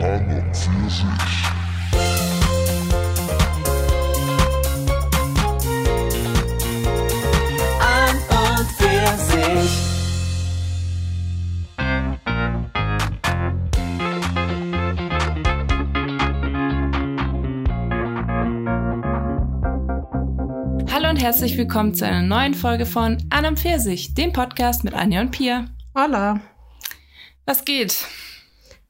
An und für sich. Hallo und herzlich willkommen zu einer neuen Folge von An und Pfirsich, dem Podcast mit Anja und Pia. Hola. Was geht?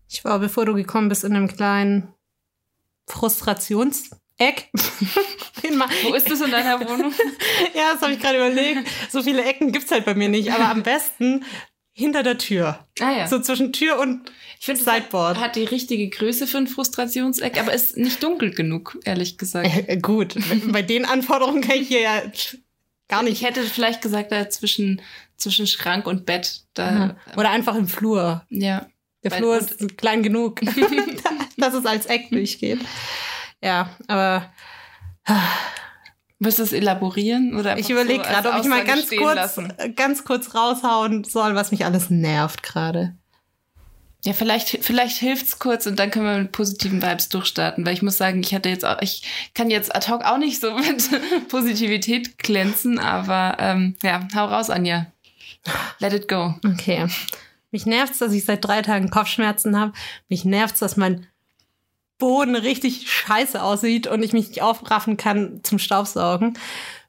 Ich war, bevor du gekommen bist, in einem kleinen Frustrationseck. Wo ist es in deiner Wohnung? ja, das habe ich gerade überlegt. So viele Ecken gibt's halt bei mir nicht, aber am besten hinter der Tür. Ah ja. So zwischen Tür und ich finde, Sideboard. hat die richtige Größe für ein Frustrationseck, aber ist nicht dunkel genug, ehrlich gesagt. Äh, gut, bei den Anforderungen kann ich hier ja gar Ich nicht. hätte vielleicht gesagt, da zwischen, zwischen Schrank und Bett. Da, Oder einfach im Flur. ja. Der Weil- Flur ist klein genug, dass es als Eck durchgeht. Ja, aber Willst du es elaborieren? Oder Ich überlege so gerade, ob ich mal ganz kurz, lassen? ganz kurz raushauen soll, was mich alles nervt gerade. Ja, vielleicht, vielleicht hilft's kurz und dann können wir mit positiven Vibes durchstarten, weil ich muss sagen, ich hatte jetzt auch, ich kann jetzt ad hoc auch nicht so mit Positivität glänzen, aber ähm, ja, hau raus, Anja. Let it go. Okay. Mich nervt's, dass ich seit drei Tagen Kopfschmerzen habe. Mich nervt's, dass mein Boden richtig scheiße aussieht und ich mich nicht aufraffen kann zum Staubsaugen.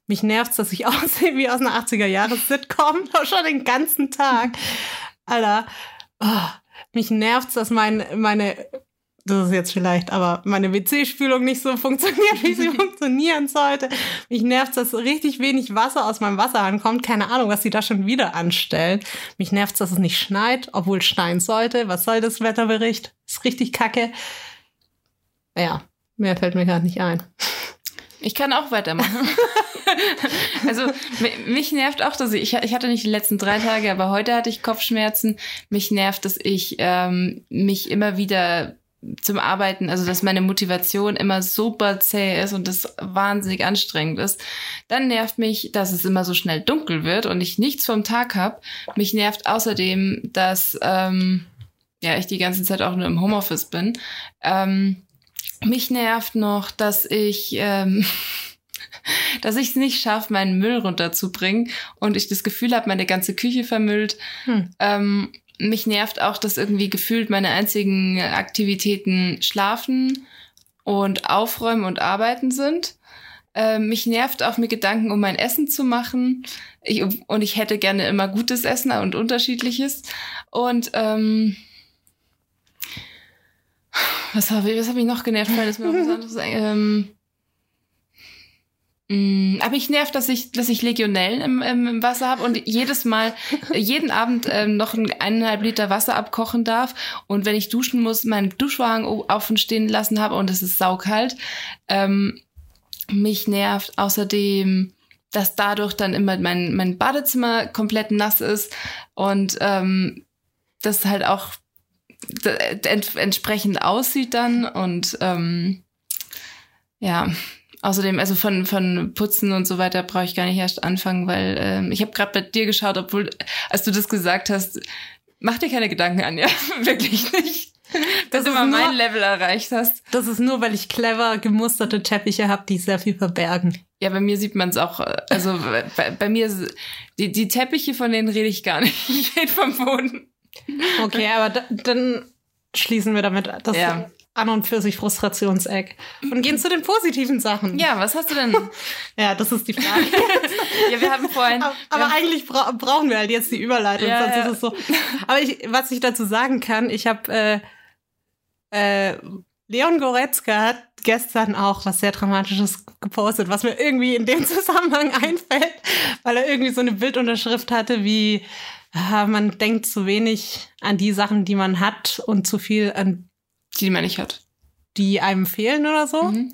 Mich nervt's, dass ich aussehe wie aus einer 80er-Jahres-Sitcom, schon den ganzen Tag. Alter, oh, mich nervt's, dass mein, meine, das ist jetzt vielleicht, aber meine WC-Spülung nicht so funktioniert, wie sie funktionieren sollte. Mich nervt's, dass richtig wenig Wasser aus meinem Wasserhahn kommt. Keine Ahnung, was sie da schon wieder anstellen. Mich nervt's, dass es nicht schneit, obwohl es schneien sollte. Was soll das Wetterbericht? Ist richtig kacke. Ja, mehr fällt mir gerade nicht ein. Ich kann auch weitermachen. also mi- mich nervt auch, dass ich, ich hatte nicht die letzten drei Tage, aber heute hatte ich Kopfschmerzen. Mich nervt, dass ich ähm, mich immer wieder zum Arbeiten, also dass meine Motivation immer super zäh ist und das wahnsinnig anstrengend ist. Dann nervt mich, dass es immer so schnell dunkel wird und ich nichts vom Tag habe. Mich nervt außerdem, dass ähm, ja ich die ganze Zeit auch nur im Homeoffice bin. Ähm, mich nervt noch, dass ich ähm, dass ich es nicht schaffe, meinen Müll runterzubringen und ich das Gefühl habe, meine ganze Küche vermüllt. Hm. Ähm, mich nervt auch, dass irgendwie gefühlt meine einzigen Aktivitäten schlafen und aufräumen und arbeiten sind. Ähm, mich nervt auch, mir Gedanken um mein Essen zu machen. Ich, und ich hätte gerne immer gutes Essen und unterschiedliches. Und ähm, was habe ich, was hab ich noch genervt? Weil das mir auch was anderes ähm, aber ich nervt, dass ich, dass ich Legionellen im, im, Wasser habe und jedes Mal, jeden Abend ähm, noch ein, eineinhalb Liter Wasser abkochen darf. Und wenn ich duschen muss, meinen Duschwagen auf und stehen lassen habe und es ist saukalt. Ähm, mich nervt außerdem, dass dadurch dann immer mein, mein Badezimmer komplett nass ist und ähm, das halt auch ent entsprechend aussieht dann und ähm, ja, außerdem, also von, von Putzen und so weiter brauche ich gar nicht erst anfangen, weil ähm, ich habe gerade bei dir geschaut, obwohl, als du das gesagt hast, mach dir keine Gedanken an, ja, wirklich nicht. Dass Das du mal nur- mein Level erreicht hast. Das ist nur, weil ich clever gemusterte Teppiche habe, die sehr viel verbergen. Ja, bei mir sieht man es auch, äh, also bei, bei mir, die, die Teppiche, von denen rede ich gar nicht. Ich rede vom Boden. Okay, aber da, dann schließen wir damit das Ja. An und für sich Frustrationseck und gehen zu den positiven Sachen. Ja, was hast du denn? ja das ist die Frage. Ja, wir haben vorhin. aber aber haben, eigentlich bra brauchen wir halt jetzt die Überleitung, Ja, sonst ja. ist es so. Aber ich, was ich dazu sagen kann, ich habe äh, äh, Leon Goretzka hat gestern auch was sehr Dramatisches gepostet, was mir irgendwie in dem Zusammenhang einfällt, weil er irgendwie so eine Bildunterschrift hatte wie ah, man denkt zu wenig an die Sachen, die man hat und zu viel an die man nicht hat. die einem fehlen oder so. Mhm.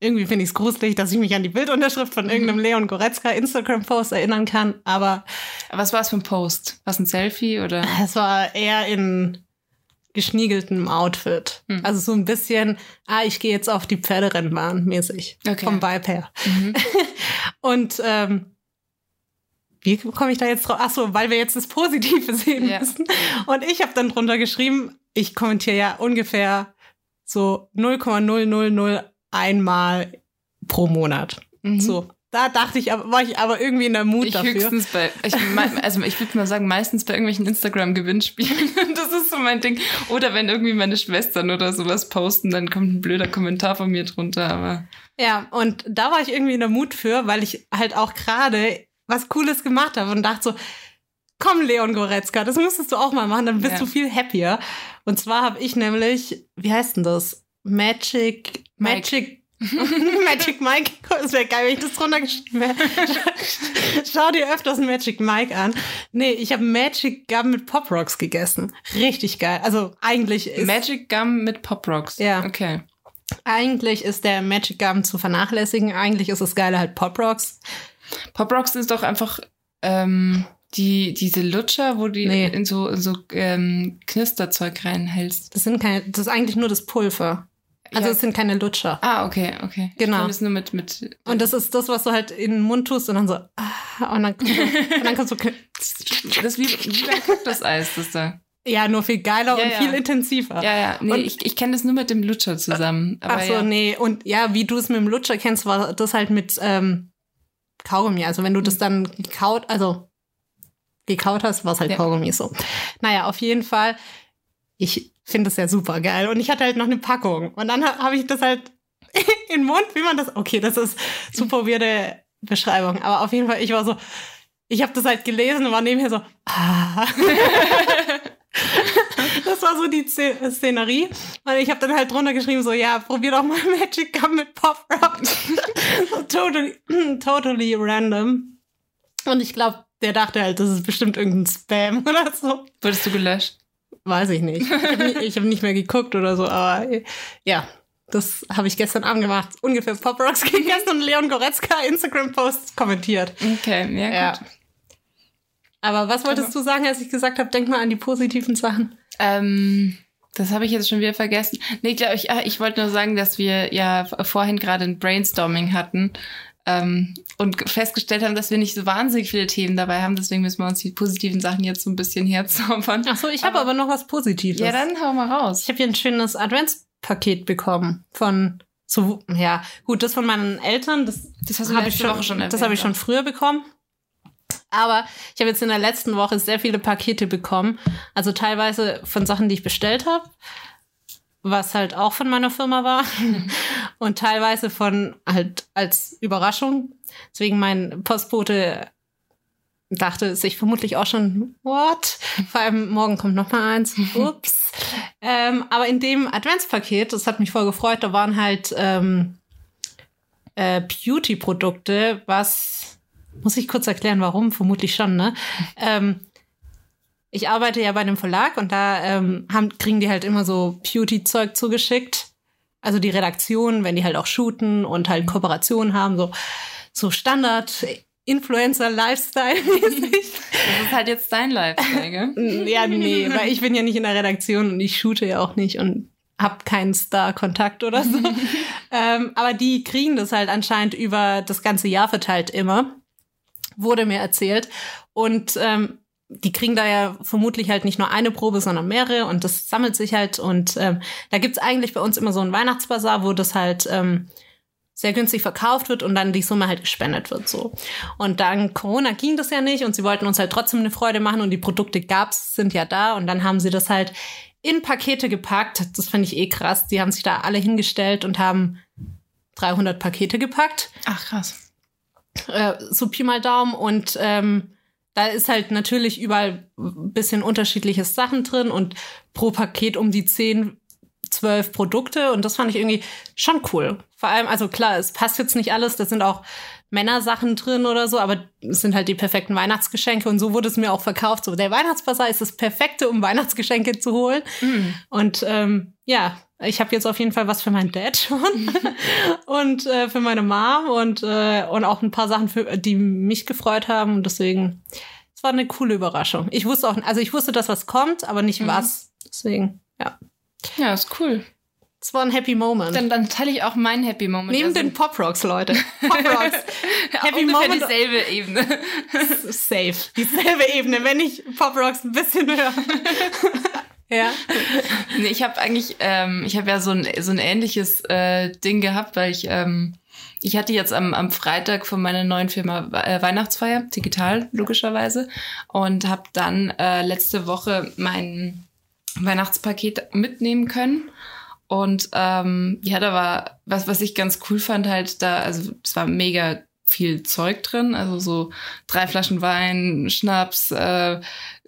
Irgendwie finde ich es gruselig, dass ich mich an die Bildunterschrift von irgendeinem Leon Goretzka Instagram-Post erinnern kann, aber Was war es für ein Post? Was ein Selfie oder? es war eher in geschniegeltem Outfit. Hm. Also so ein bisschen, ah, ich gehe jetzt auf die Pferderennbahn mäßig. Okay. Vom Vibe her. Mhm. Und ähm, wie komme ich da jetzt drauf? Ach so, weil wir jetzt das Positive sehen Ja. müssen. Und ich habe dann drunter geschrieben, ich kommentiere ja ungefähr so 0,001 Mal pro Monat. Mhm. So. Da dachte ich, war ich aber irgendwie in der Mut Ich dafür. höchstens bei, ich, also ich würde mal sagen, meistens bei irgendwelchen Instagram-Gewinnspielen. Das ist so mein Ding. Oder wenn irgendwie meine Schwestern oder sowas posten, dann kommt ein blöder Kommentar von mir drunter. Aber Ja, und da war ich irgendwie in der Mut für, weil ich halt auch gerade was Cooles gemacht habe und dachte so, komm, Leon Goretzka, das müsstest du auch mal machen, dann bist Ja. du viel happier. Und zwar habe ich nämlich, wie heißt denn das? Magic, Mike. Magic, Magic Mike. Das wäre geil, wenn ich das drunter geschrieben hätte. Schau dir öfters ein Magic Mike an. Nee, ich habe Magic Gum mit Pop Rocks gegessen. Richtig geil. Also eigentlich ist Magic Gum mit Pop Rocks. Ja. Okay. eigentlich ist der Magic Gum zu vernachlässigen. Eigentlich ist das Geile halt Pop Rocks. Pop Rocks ist doch einfach ähm, die, diese Lutscher, wo die Nee. in so, in so ähm, Knisterzeug reinhältst. Das sind keine, das ist eigentlich nur das Pulver. Also Ja. es sind keine Lutscher. Ah, okay, okay. Genau. Das nur mit, mit Und das ist das, was du halt in den Mund tust und dann so, ah, und dann, und dann kommt so, das ist wie, wie beim Kaktuseis, das da. ja, nur viel geiler Ja, und ja. viel intensiver. Ja, ja. Nee, Und- ich, ich kenne das nur mit dem Lutscher zusammen. Aber Ach so, ja. nee. Und ja, wie du es mit dem Lutscher kennst, war das halt mit ähm, Kaugummi. Also wenn du das dann gekaut, also gekaut hast, war es halt Ja. Kaugummi so. Naja, auf jeden Fall. Ich finde das ja super geil. Und ich hatte halt noch eine Packung. Und dann ha- habe ich das halt in den Mund, wie man das. Okay, das ist super weirde Beschreibung. Aber auf jeden Fall, ich war so, ich habe das halt gelesen und war nebenher so, ah. Das war so die Sze- Szenerie. Und ich habe dann halt drunter geschrieben, so, ja, probier doch mal Magic Gum mit Pop Rocks. so totally, totally random. Und ich glaube, der dachte halt, das ist bestimmt irgendein Spam oder so. Wurdest du gelöscht? Weiß ich nicht. Ich habe nicht, ich hab nicht mehr geguckt oder so, aber ja, das habe ich gestern Abend gemacht. Ungefähr Pop Rocks gegessen und Leon Goretzka Instagram-Post kommentiert. Okay, ja, Ja. gut. Aber was wolltest du sagen, als ich gesagt habe, denk mal an die positiven Sachen? Ähm, das habe ich jetzt schon wieder vergessen. Nee, ich glaube, ich, ah, ich wollte nur sagen, dass wir ja vorhin gerade ein Brainstorming hatten ähm, und festgestellt haben, dass wir nicht so wahnsinnig viele Themen dabei haben. Deswegen müssen wir uns die positiven Sachen jetzt so ein bisschen herzaubern. Ach so, ich habe aber noch was Positives. Ja, dann hau mal raus. Ich habe hier ein schönes Adventspaket bekommen von so ja gut das von meinen Eltern das Das hast du habe letzte ich schon, Woche schon das erwähnt, habe ich schon früher bekommen aber ich habe jetzt in der letzten Woche sehr viele Pakete bekommen also teilweise von Sachen die ich bestellt habe was halt auch von meiner Firma war und teilweise von halt als Überraschung deswegen mein Postbote dachte sich vermutlich auch schon, what? Vor allem morgen kommt noch mal eins. Ups. ähm, aber in dem Adventspaket, das hat mich voll gefreut, da waren halt ähm, äh, Beauty-Produkte, was muss ich kurz erklären, warum? Vermutlich schon, ne? Ähm, ich arbeite ja bei einem Verlag und da ähm, haben, kriegen die halt immer so Beauty-Zeug zugeschickt. Also die Redaktion, wenn die halt auch shooten und halt Kooperationen haben, so, so Standard Influencer-Lifestyle-mäßig. Das ist halt jetzt dein Lifestyle, gell? ja, nee, weil ich bin ja nicht in der Redaktion und ich shoote ja auch nicht und hab keinen Star-Kontakt oder so. ähm, aber die kriegen das halt anscheinend über das ganze Jahr verteilt immer. Wurde mir erzählt. Und ähm, die kriegen da ja vermutlich halt nicht nur eine Probe, sondern mehrere und das sammelt sich halt. Und ähm, da gibt's eigentlich bei uns immer so einen Weihnachtsbazar, wo das halt ähm, sehr günstig verkauft wird und dann die Summe halt gespendet wird so. Und dann Corona ging das ja nicht und sie wollten uns halt trotzdem eine Freude machen und die Produkte gab's, sind ja da und dann haben sie das halt in Pakete gepackt. Das fand ich eh krass. Die haben sich da alle hingestellt und haben 300 Pakete gepackt. Ach, krass. Äh, so Pi mal Daumen und ähm, da ist halt natürlich überall ein bisschen unterschiedliches Sachen drin und pro Paket um die 10, 12 Produkte und das fand ich irgendwie schon cool. Vor allem, also klar, es passt jetzt nicht alles, da sind auch Männersachen drin oder so, aber es sind halt die perfekten Weihnachtsgeschenke und so wurde es mir auch verkauft. So, der Weihnachtsbasar ist das Perfekte, um Weihnachtsgeschenke zu holen. Und ähm, ja, ich habe jetzt auf jeden Fall was für meinen Dad schon und äh, für meine Mom und, äh, und auch ein paar Sachen, für, die mich gefreut haben. Und deswegen, es war eine coole Überraschung. Ich wusste auch, also ich wusste, dass was kommt, aber nicht was. Deswegen, ja. Ja, ist cool. Es war ein Happy Moment. Dann, dann teile ich auch meinen Happy Moment. Neben Also, den Pop Rocks, Leute. Pop Rocks. Happy ungefähr Moment. dieselbe Ebene. Safe. Dieselbe Ebene, wenn ich Pop Rocks ein bisschen höre. Ja. Nee, ich habe eigentlich, ähm, ich habe ja so ein, so ein ähnliches äh, Ding gehabt, weil ich, ähm, ich hatte jetzt am, am Freitag von meiner neuen Firma äh, Weihnachtsfeier, digital logischerweise, und habe dann äh, letzte Woche mein Weihnachtspaket mitnehmen können. Und ähm, ja, da war was, was ich ganz cool fand, halt da, also es war mega viel Zeug drin, also so drei Flaschen Wein, Schnaps, äh,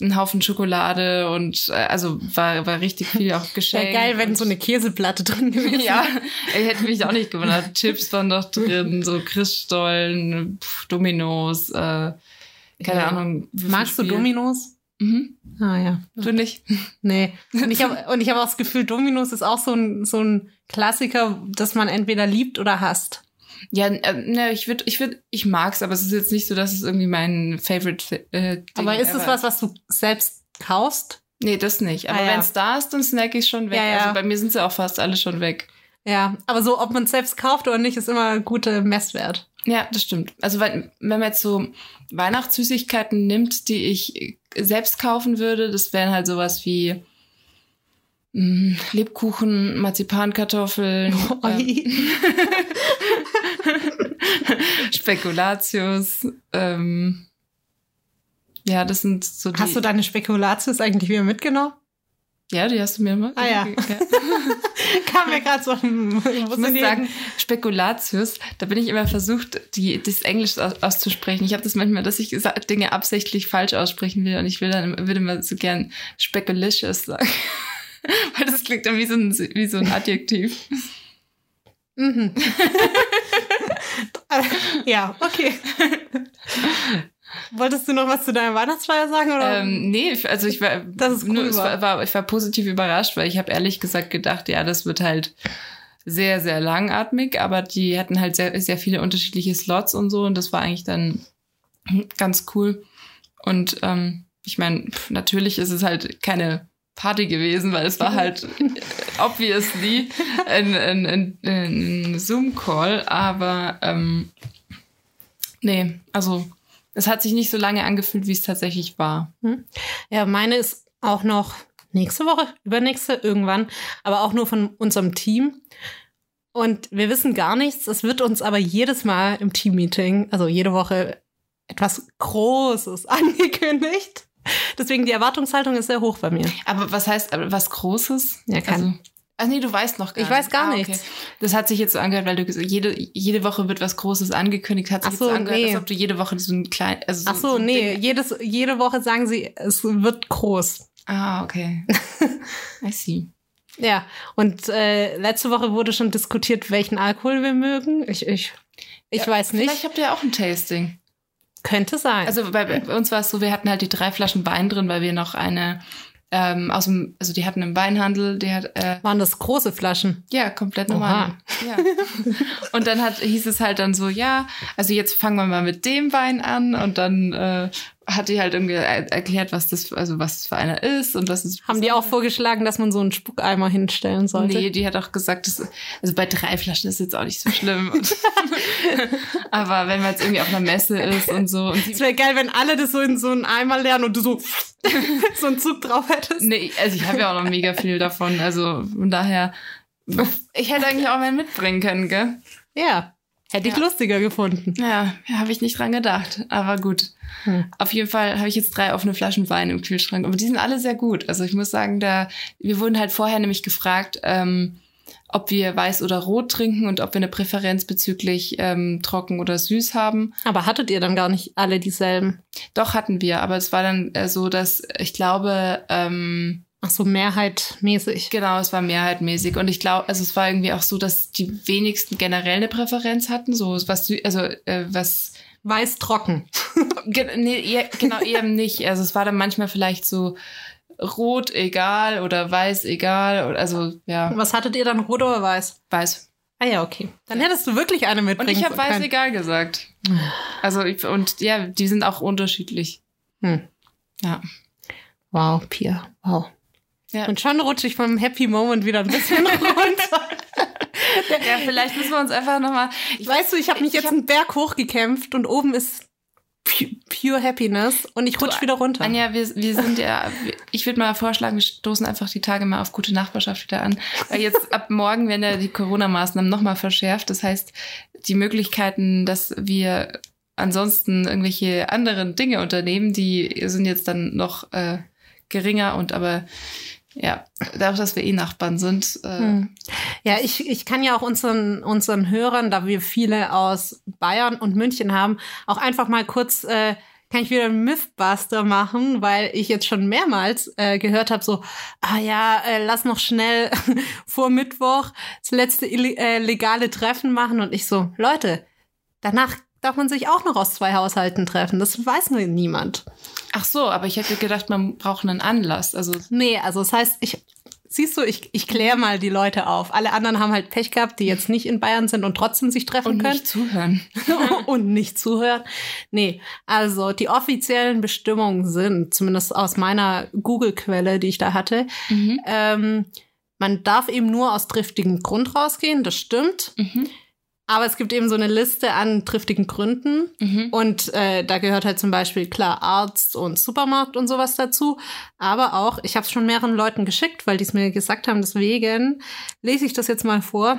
ein Haufen Schokolade und äh, also war, war richtig viel auch Wäre geschenkt. geil, wenn so eine Käseplatte drin gewesen ja, ich hätte mich auch nicht gewundert. Chips waren doch drin, so Christstollen, pf, Dominos, äh, keine Ja. Ahnung. Magst du. Dominos? Mhm. Ah ja. Du nicht? Nee. Und ich habe und ich habe auch das Gefühl, Dominos ist auch so ein, so ein Klassiker, das man entweder liebt oder hasst. Ja, äh, ne, ich würde, ich würde, ich mag's, aber es ist jetzt nicht so, dass es irgendwie mein Favorite. Äh, Ding Aber ist es was, was du selbst kaufst? Nee, das nicht. Aber Ah, ja. wenn's da ist, dann snack ich schon weg. Ja, ja. Also bei mir sind sie auch fast alle schon weg. Ja, aber so, ob man es selbst kauft oder nicht, ist immer ein guter Messwert. Ja, das stimmt. Also wenn, wenn man jetzt so Weihnachtssüßigkeiten nimmt, die ich selbst kaufen würde, das wären halt sowas wie Lebkuchen, Marzipankartoffeln, äh, Spekulatius. Ähm, ja, das sind so die. Hast du deine Spekulatius eigentlich wieder mitgenommen? ja, die hast du mir mal. Ah, ja. Kam mir gerade so. Ich muss sagen, Spekulatius, da bin ich immer versucht, die, das Englisch aus, auszusprechen. Ich habe das manchmal, dass ich Dinge absichtlich falsch aussprechen will und ich will dann würde immer so gern speculicious sagen. Weil das klingt dann wie so ein, wie so ein Adjektiv. Mhm. ja, okay. Wolltest du noch was zu deiner Weihnachtsfeier sagen? Oder? Ähm, nee, also ich war, Das ist nur, cool, wa? war, war, ich war positiv überrascht, weil ich habe ehrlich gesagt gedacht, ja, das wird halt sehr, sehr langatmig, aber die hatten halt sehr, sehr viele unterschiedliche Slots und so und das war eigentlich dann ganz cool. Und ähm, ich meine, natürlich ist es halt keine Party gewesen, weil es war halt obviously ein, ein, ein, ein Zoom-Call, aber ähm, nee, also es hat sich nicht so lange angefühlt, wie es tatsächlich war. Ja, meine ist auch noch nächste Woche, übernächste, irgendwann, aber auch nur von unserem Team. Und wir wissen gar nichts. Es wird uns aber jedes Mal im Teammeeting, also jede Woche, etwas Großes angekündigt. Deswegen die Erwartungshaltung ist sehr hoch bei mir. Aber was heißt, aber was Großes? Ja, kein- Also, ach nee, du weißt noch gar Ich weiß gar Ah, nichts. Das hat sich jetzt so angehört, weil du gesagt jede, jede Woche wird was Großes angekündigt. Hat sich Ach jetzt so, so angehört, nee. als ob du jede Woche so ein klein, also Ach so, ein nee, Ding- jedes, jede Woche sagen sie, es wird groß. Ah, okay. I see. Ja, und äh, letzte Woche wurde schon diskutiert, welchen Alkohol wir mögen. Ich, ich, ich Ja, weiß nicht. Vielleicht habt ihr ja auch ein Tasting. Könnte sein. Also bei, bei uns war es so, wir hatten halt die drei Flaschen Wein drin, weil wir noch eine ähm, aus dem, also die hatten einen Weinhandel, der hat äh, waren das große Flaschen. Ja, komplett normal. Ja. Und dann hat, hieß es halt dann so, ja, also jetzt fangen wir mal mit dem Wein an und dann äh, hat die halt irgendwie er- erklärt, was das, also was das für einer ist und was es Haben die auch vorgeschlagen, dass man so einen Spuckeimer hinstellen sollte? Nee, die hat auch gesagt, das, also bei drei Flaschen ist jetzt auch nicht so schlimm. Aber wenn man jetzt irgendwie auf einer Messe ist und so und Es wäre geil, wenn alle das so in so einen Eimer lernen und du so, so einen Zug drauf hättest. nee, also ich habe ja auch noch mega viel davon, also von daher, ich hätte eigentlich auch mal mitbringen können, gell? Ja, hätte ich Ja. lustiger gefunden. Ja, habe ich nicht dran gedacht. Aber gut. Hm. Auf jeden Fall habe ich jetzt drei offene Flaschen Wein im Kühlschrank. Aber die sind alle sehr gut. Also ich muss sagen, da wir wurden halt vorher nämlich gefragt, ähm, ob wir weiß oder rot trinken und ob wir eine Präferenz bezüglich ähm, trocken oder süß haben. Aber hattet ihr dann gar nicht alle dieselben? Doch hatten wir, aber es war dann äh, so, dass ich glaube, ähm, Ach so, mehrheitmäßig. genau, es war mehrheitmäßig. Und ich glaube, also es war irgendwie auch so, dass die wenigsten generell eine Präferenz hatten. So was, also äh, was Weiß trocken. Ge nee, eher, genau, eben nicht. Also es war dann manchmal vielleicht so rot egal oder weiß egal. Also ja, Was hattet ihr dann, rot oder weiß? weiß. Ah ja, okay. Dann hättest du wirklich eine Und mitbringen ich habe weiß egal gesagt. Also ich, und ja, die sind auch unterschiedlich. Hm. Ja. Wow, Pia, wow. Ja. Und schon rutsche ich vom Happy Moment wieder ein bisschen runter. Ja, vielleicht müssen wir uns einfach nochmal. Weißt du, ich habe mich Ich jetzt hab- einen Berg hochgekämpft und oben ist pure Happiness und ich rutsch wieder runter. Anja, wir, wir sind ja, ich würde mal vorschlagen, wir stoßen einfach die Tage mal auf gute Nachbarschaft wieder an. Weil jetzt ab morgen werden ja die Corona-Maßnahmen nochmal verschärft. Das heißt, die Möglichkeiten, dass wir ansonsten irgendwelche anderen Dinge unternehmen, die sind jetzt dann noch äh, geringer und aber ja, dadurch, dass wir eh Nachbarn sind. Äh, Hm. Ja, ich, ich kann ja auch unseren, unseren Hörern, da wir viele aus Bayern und München haben, auch einfach mal kurz, äh, kann ich wieder einen Mythbuster machen, weil ich jetzt schon mehrmals äh, gehört habe, so, ah ja, äh, lass noch schnell vor Mittwoch das letzte äh, legale Treffen machen. Und ich so, Leute, danach darf man sich auch noch aus zwei Haushalten treffen. Das weiß nur niemand. Ach so, aber ich hätte gedacht, man braucht einen Anlass. Also Nee, also das heißt, ich siehst du, ich, ich kläre mal die Leute auf. Alle anderen haben halt Pech gehabt, die jetzt nicht in Bayern sind und trotzdem sich treffen und können nicht zuhören. und nicht zuhören. Nee, also die offiziellen Bestimmungen sind, zumindest aus meiner Google-Quelle, die ich da hatte, Mhm. ähm, man darf eben nur aus triftigem Grund rausgehen, das stimmt. Mhm. Aber es gibt eben so eine Liste an triftigen Gründen. Mhm. Und äh, da gehört halt zum Beispiel klar Arzt und Supermarkt und sowas dazu. Aber auch, ich habe es schon mehreren Leuten geschickt, weil die es mir gesagt haben. Deswegen lese ich das jetzt mal vor.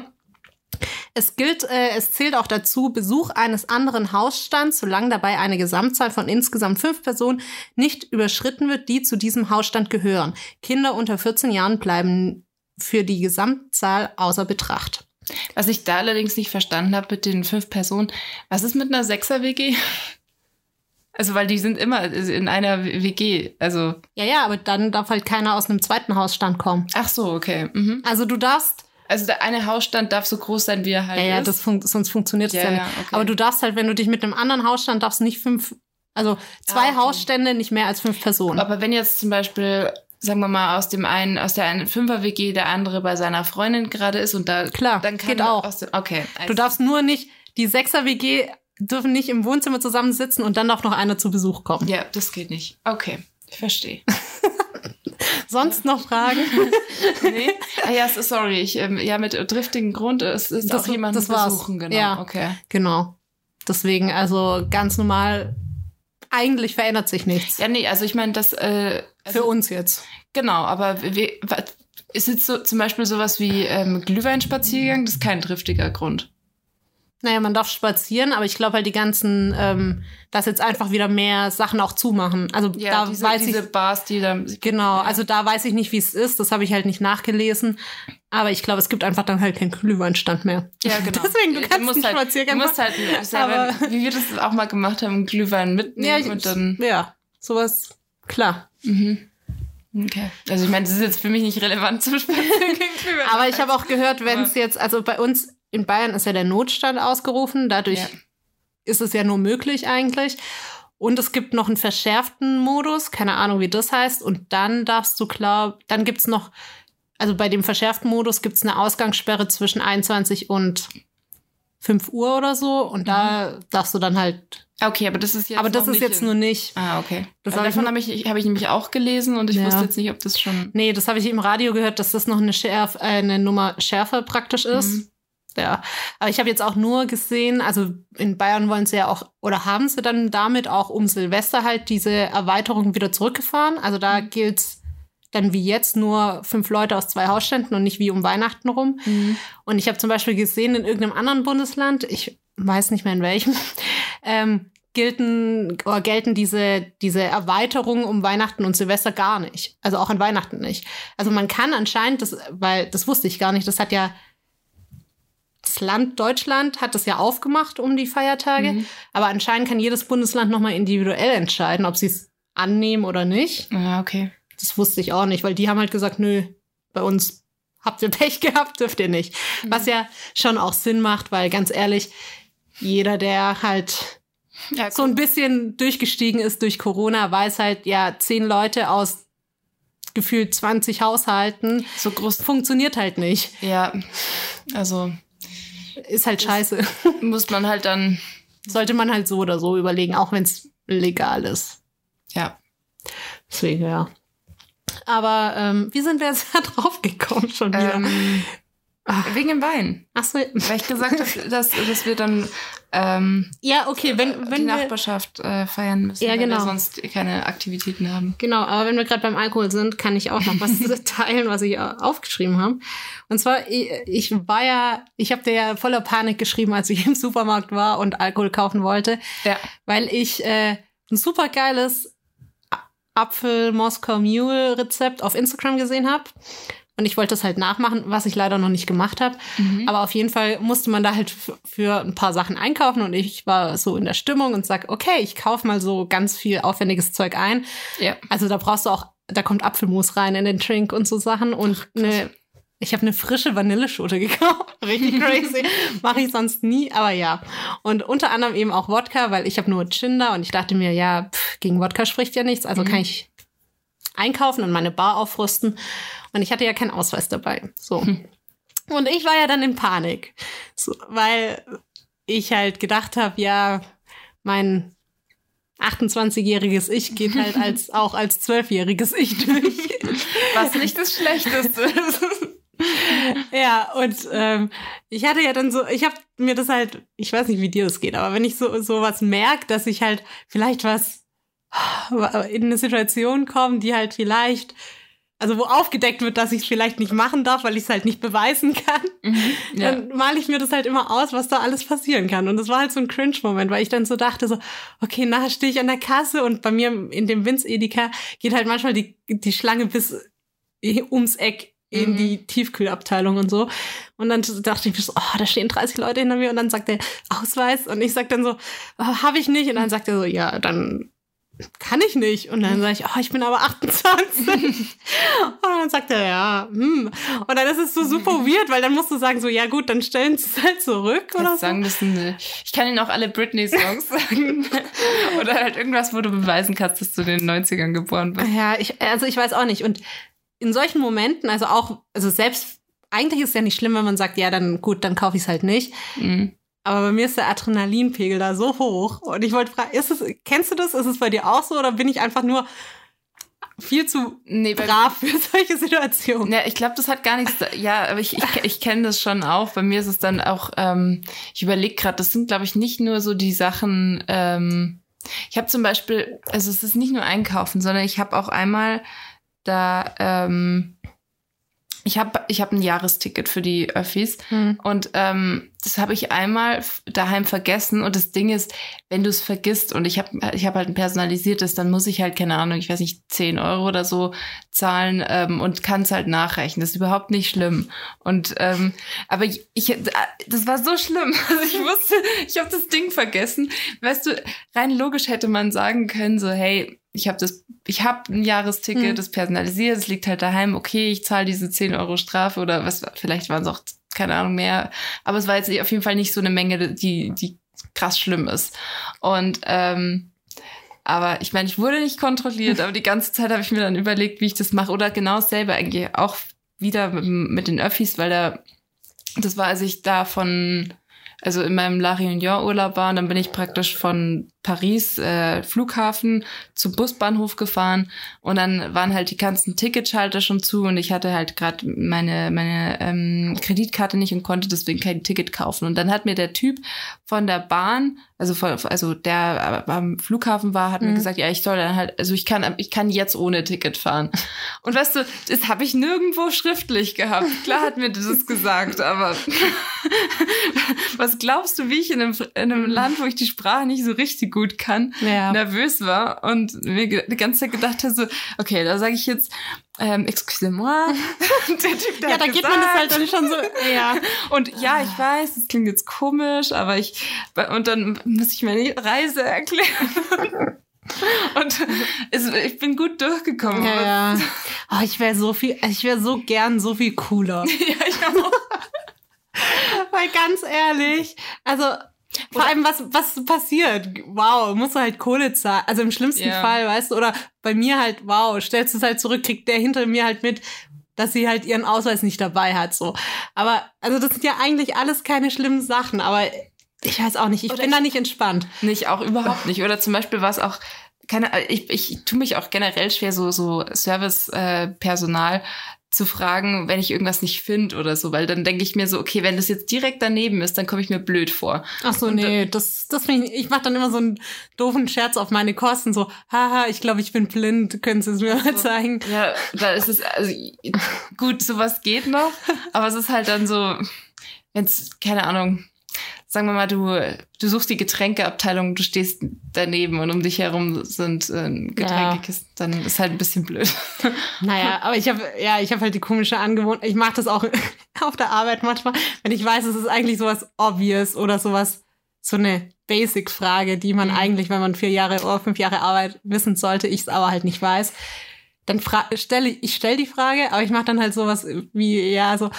Es gilt, äh, es zählt auch dazu Besuch eines anderen Hausstands, solange dabei eine Gesamtzahl von insgesamt fünf Personen nicht überschritten wird, die zu diesem Hausstand gehören. Kinder unter 14 Jahren bleiben für die Gesamtzahl außer Betracht. Was ich da allerdings nicht verstanden habe mit den fünf Personen, was ist mit einer Sechser-WG? Also, weil die sind immer in einer WG. Also, Ja, ja, aber dann darf halt keiner aus einem zweiten Hausstand kommen. ach so, okay. Mhm. Also du darfst Also, der eine Hausstand darf so groß sein, wie er halt Ja, ja, ist. das fun sonst funktioniert es Ja, ja, nicht. ja, okay. Aber du darfst halt, wenn du dich mit einem anderen Hausstand darfst nicht fünf, also zwei Ah, okay. Hausstände, nicht mehr als fünf Personen. Aber wenn jetzt zum Beispiel, sagen wir mal, aus dem einen, aus der einen Fünfer-WG der andere bei seiner Freundin gerade ist und da, Klar, dann kann geht auch. Aus dem, okay. Du darfst nur nicht, die Sechser-WG dürfen nicht im Wohnzimmer zusammensitzen und dann darf noch einer zu Besuch kommen. Ja, das geht nicht. Okay, ich verstehe. Sonst noch Fragen? nee? Ah ja, so- sorry, ich, ähm, ja, mit driftigen Grund, es ist Das- auch das war's. besuchen, genau. Ja. Okay. genau. Deswegen, also ganz normal, eigentlich verändert sich nichts. Ja, nee, also ich meine, das, äh, also, Für uns jetzt. Genau, aber wir, ist jetzt so zum Beispiel sowas wie ähm, Glühweinspaziergang, das ist kein driftiger Grund. Naja, man darf spazieren, aber ich glaube halt die ganzen, ähm, dass jetzt einfach wieder mehr Sachen auch zumachen. Also Ja, da diese, weiß diese ich Bars, die da. Genau, also da weiß ich nicht, wie es ist. Das habe ich halt nicht nachgelesen. Aber ich glaube, es gibt einfach dann halt keinen Glühweinstand mehr. Ja, genau. Deswegen, du kannst musst halt, du Spaziergang musst halt selber, Aber- wie wir das auch mal gemacht haben, Glühwein mitnehmen Ja, ich, und dann. ja, sowas, klar. Mhm. Okay. Also ich meine, das ist jetzt für mich nicht relevant zum Spaziergang. Aber ich habe auch gehört, wenn es jetzt, also bei uns in Bayern ist ja der Notstand ausgerufen. Dadurch Ja. ist es ja nur möglich eigentlich. Und es gibt noch einen verschärften Modus, keine Ahnung, wie das heißt. Und dann darfst du klar, dann gibt's noch, also bei dem verschärften Modus gibt's eine Ausgangssperre zwischen 21 und 5 Uhr oder so. Und da darfst du dann halt. Okay, aber das ist jetzt. aber das ist jetzt nur nicht. Ah, okay. Das hab davon habe ich, hab ich nämlich auch gelesen und ich Ja. wusste jetzt nicht, ob das schon. Nee, das habe ich im Radio gehört, dass das noch eine, Schärf, äh, eine Nummer schärfer praktisch ist. Mhm. Ja, aber ich habe jetzt auch nur gesehen, also in Bayern wollen sie ja auch, oder haben sie dann damit auch um Silvester halt diese Erweiterung wieder zurückgefahren. Also da Mhm. gilt's dann wie jetzt nur fünf Leute aus zwei Hausständen und nicht wie um Weihnachten rum. Mhm. Und ich habe zum Beispiel gesehen, in irgendeinem anderen Bundesland, ich weiß nicht mehr in welchem, ähm, gelten oder gelten diese, diese Erweiterungen um Weihnachten und Silvester gar nicht. Also auch an Weihnachten nicht. Also man kann anscheinend, das, weil das wusste ich gar nicht, das hat ja das Land Deutschland hat das ja aufgemacht um die Feiertage, Mhm. aber anscheinend kann jedes Bundesland nochmal individuell entscheiden, ob sie es annehmen oder nicht. Ah, okay. Das wusste ich auch nicht, weil die haben halt gesagt, nö, bei uns habt ihr Pech gehabt, dürft ihr nicht. Was ja schon auch Sinn macht, weil ganz ehrlich, jeder, der halt Ja, so ein bisschen durchgestiegen ist durch Corona, weiß halt, ja, zehn Leute aus gefühlt 20 Haushalten so groß. funktioniert halt nicht. Ja, also Ist halt scheiße. muss man halt dann. Sollte man halt so oder so überlegen, auch wenn es legal ist. Ja. Deswegen, ja. Aber ähm, wie sind wir jetzt da drauf gekommen schon wieder? Ähm, Wegen dem Wein. Ach so. Weil ich gesagt habe, dass, dass wir dann ähm, Ja, okay, wenn, die wenn wir, Nachbarschaft äh, feiern müssen, Ja, weil genau. wir sonst keine Aktivitäten haben. Genau, aber wenn wir gerade beim Alkohol sind, kann ich auch noch was teilen, was ich äh, aufgeschrieben habe. Und zwar, ich, ich war ja, ich habe dir ja voller Panik geschrieben, als ich im Supermarkt war und Alkohol kaufen wollte, Ja. weil ich äh, ein super geiles Apfel Moskau Mule Rezept auf Instagram gesehen habe. Und ich wollte das halt nachmachen, was ich leider noch nicht gemacht habe. Mhm. Aber auf jeden Fall musste man da halt für ein paar Sachen einkaufen und ich war so in der Stimmung und sag, okay, ich kaufe mal so ganz viel aufwendiges Zeug ein. Ja. Also da brauchst du auch, da kommt Apfelmus rein in den Drink und so Sachen und eine, ich habe eine frische Vanilleschote gekauft. Richtig crazy. Mache ich sonst nie, aber ja. Und unter anderem eben auch Wodka, weil ich habe nur da und ich dachte mir, ja, pff, gegen Wodka spricht ja nichts, also kann ich einkaufen und meine Bar aufrüsten. Und ich hatte ja keinen Ausweis dabei. So. Und ich war ja dann in Panik. So, weil ich halt gedacht habe, ja, mein 28-jähriges Ich geht halt als auch als 12-jähriges Ich durch. Was nicht das Schlechteste ist. ja, und ähm, ich hatte ja dann so, ich habe mir das halt, ich weiß nicht, wie dir das geht, aber wenn ich so so was merke, dass ich halt vielleicht was in eine Situation komme, die halt vielleicht, also wo aufgedeckt wird, dass ich es vielleicht nicht machen darf, weil ich es halt nicht beweisen kann, ja. dann male ich mir das halt immer aus, was da alles passieren kann. Und das war halt so ein Cringe-Moment, weil ich dann so dachte, so, okay, nachher stehe ich an der Kasse und bei mir in dem Vince-Edeka geht halt manchmal die, die Schlange bis ums Eck in Mhm. die Tiefkühlabteilung und so. Und dann dachte ich mir so, oh, da stehen 30 Leute hinter mir und dann sagt er Ausweis und ich sag dann so, oh, habe ich nicht. Und dann sagt er so, ja, dann kann ich nicht. Und dann sage ich, oh, ich bin aber 28. und dann sagt er, ja, hm. Und dann ist es so super weird, weil dann musst du sagen, so, ja gut, dann stellen sie es halt zurück oder so. sagen müssen, äh, ich kann Ihnen auch alle Britney-Songs sagen. Oder halt irgendwas, wo du beweisen kannst, dass du in den 90ern geboren bist. Ja, ich, also ich weiß auch nicht. Und in solchen Momenten, also auch, also selbst, eigentlich ist es ja nicht schlimm, wenn man sagt, ja, dann gut, dann kaufe ich es halt nicht. Mhm. Aber bei mir ist der Adrenalinpegel da so hoch. Und ich wollte fragen, ist es, kennst du das? Ist es bei dir auch so oder bin ich einfach nur viel zu Nee, brav für solche Situationen? Ja, ich glaube, das hat gar nichts. Ja, aber ich, ich, ich kenne das schon auch. Bei mir ist es dann auch, ähm, ich überlege gerade, das sind, glaube ich, nicht nur so die Sachen. Ähm, ich habe zum Beispiel, also es ist nicht nur Einkaufen, sondern ich habe auch einmal da, ähm, ich habe ich hab ein Jahresticket für die Öffis Hm. und ähm, das habe ich einmal daheim vergessen. Und das Ding ist, wenn du es vergisst und ich habe ich hab halt ein personalisiertes, dann muss ich halt, keine Ahnung, ich weiß nicht, 10 Euro oder so zahlen ähm, und kann es halt nachrechnen. Das ist überhaupt nicht schlimm. Und ähm, aber ich, ich das war so schlimm. Also ich wusste, ich habe das Ding vergessen. Weißt du, rein logisch hätte man sagen können, so, hey, ich habe das, ich habe ein Jahresticket, Hm. das personalisiert, es liegt halt daheim, okay, ich zahle diese 10 Euro Strafe oder was, vielleicht waren es auch, keine Ahnung, mehr. Aber es war jetzt auf jeden Fall nicht so eine Menge, die, die krass schlimm ist. Und ähm, aber ich meine, ich wurde nicht kontrolliert, aber die ganze Zeit habe ich mir dann überlegt, wie ich das mache. Oder genau dasselbe eigentlich auch wieder mit, mit den Öffis, weil da, das war, als ich da von, also in meinem La Réunion Urlaub war, und dann bin ich praktisch von Paris äh, Flughafen zum Busbahnhof gefahren und dann waren halt die ganzen Ticketschalter schon zu und ich hatte halt gerade meine meine ähm, Kreditkarte nicht und konnte deswegen kein Ticket kaufen. Und dann hat mir der Typ von der Bahn also von, also der äh, am Flughafen war hat mir Mhm. gesagt ja ich soll dann halt also ich kann ich kann jetzt ohne Ticket fahren. Und weißt du das habe ich nirgendwo schriftlich gehabt. Klar hat mir das gesagt aber was glaubst du wie ich in einem, in einem Land wo ich die Sprache nicht so richtig gut kann Ja. nervös war und mir die ganze Zeit gedacht habe, so, okay, da sage ich jetzt, ähm, excusez-moi. Der Typ, der ja, da geht man das halt dann schon so, ja. Und ja, ich weiß, das klingt jetzt komisch, aber ich, und dann muss ich meine Reise erklären. Und es, ich bin gut durchgekommen. Ja, ja. Oh, ich wäre so viel, ich wäre so gern so viel cooler. ja ich auch. Weil ganz ehrlich, also vor allem was was passiert? Wow, musst du halt Kohle zahlen. Also im schlimmsten Ja. Fall, weißt du, oder bei mir halt, wow, stellst du es halt zurück, kriegt der hinter mir halt mit, dass sie halt ihren Ausweis nicht dabei hat, so. Aber also das sind ja eigentlich alles keine schlimmen Sachen, aber ich weiß auch nicht, ich Oder bin ich- da nicht entspannt. Nicht, auch überhaupt nicht. Oder zum Beispiel war es auch, keine, ich, ich tue mich auch generell schwer, so, so Servicepersonal, äh, Personal, zu fragen, wenn ich irgendwas nicht finde oder so, weil dann denke ich mir so, okay, wenn das jetzt direkt daneben ist, dann komme ich mir blöd vor. Ach so, Und nee, das, das ich, ich mache dann immer so einen doofen Scherz auf meine Kosten, so, haha, ich glaube, ich bin blind, können Sie es mir mal zeigen? Ja, da ist es, also gut, sowas geht noch, aber es ist halt dann so, wenn's, keine Ahnung, sagen wir mal, du, du suchst die Getränkeabteilung, du stehst daneben und um dich herum sind äh, Getränkekisten, dann ist halt ein bisschen blöd. Naja, aber ich habe ja, ich habe halt die komische Angewohnheit. Ich mache das auch auf der Arbeit manchmal, wenn ich weiß, es ist eigentlich sowas obvious oder sowas, so eine Basic-Frage, die man Mhm. eigentlich, wenn man vier Jahre oder fünf Jahre Arbeit wissen sollte, ich es aber halt nicht weiß. Dann stelle ich stell die Frage, aber ich mache dann halt sowas wie, ja, so,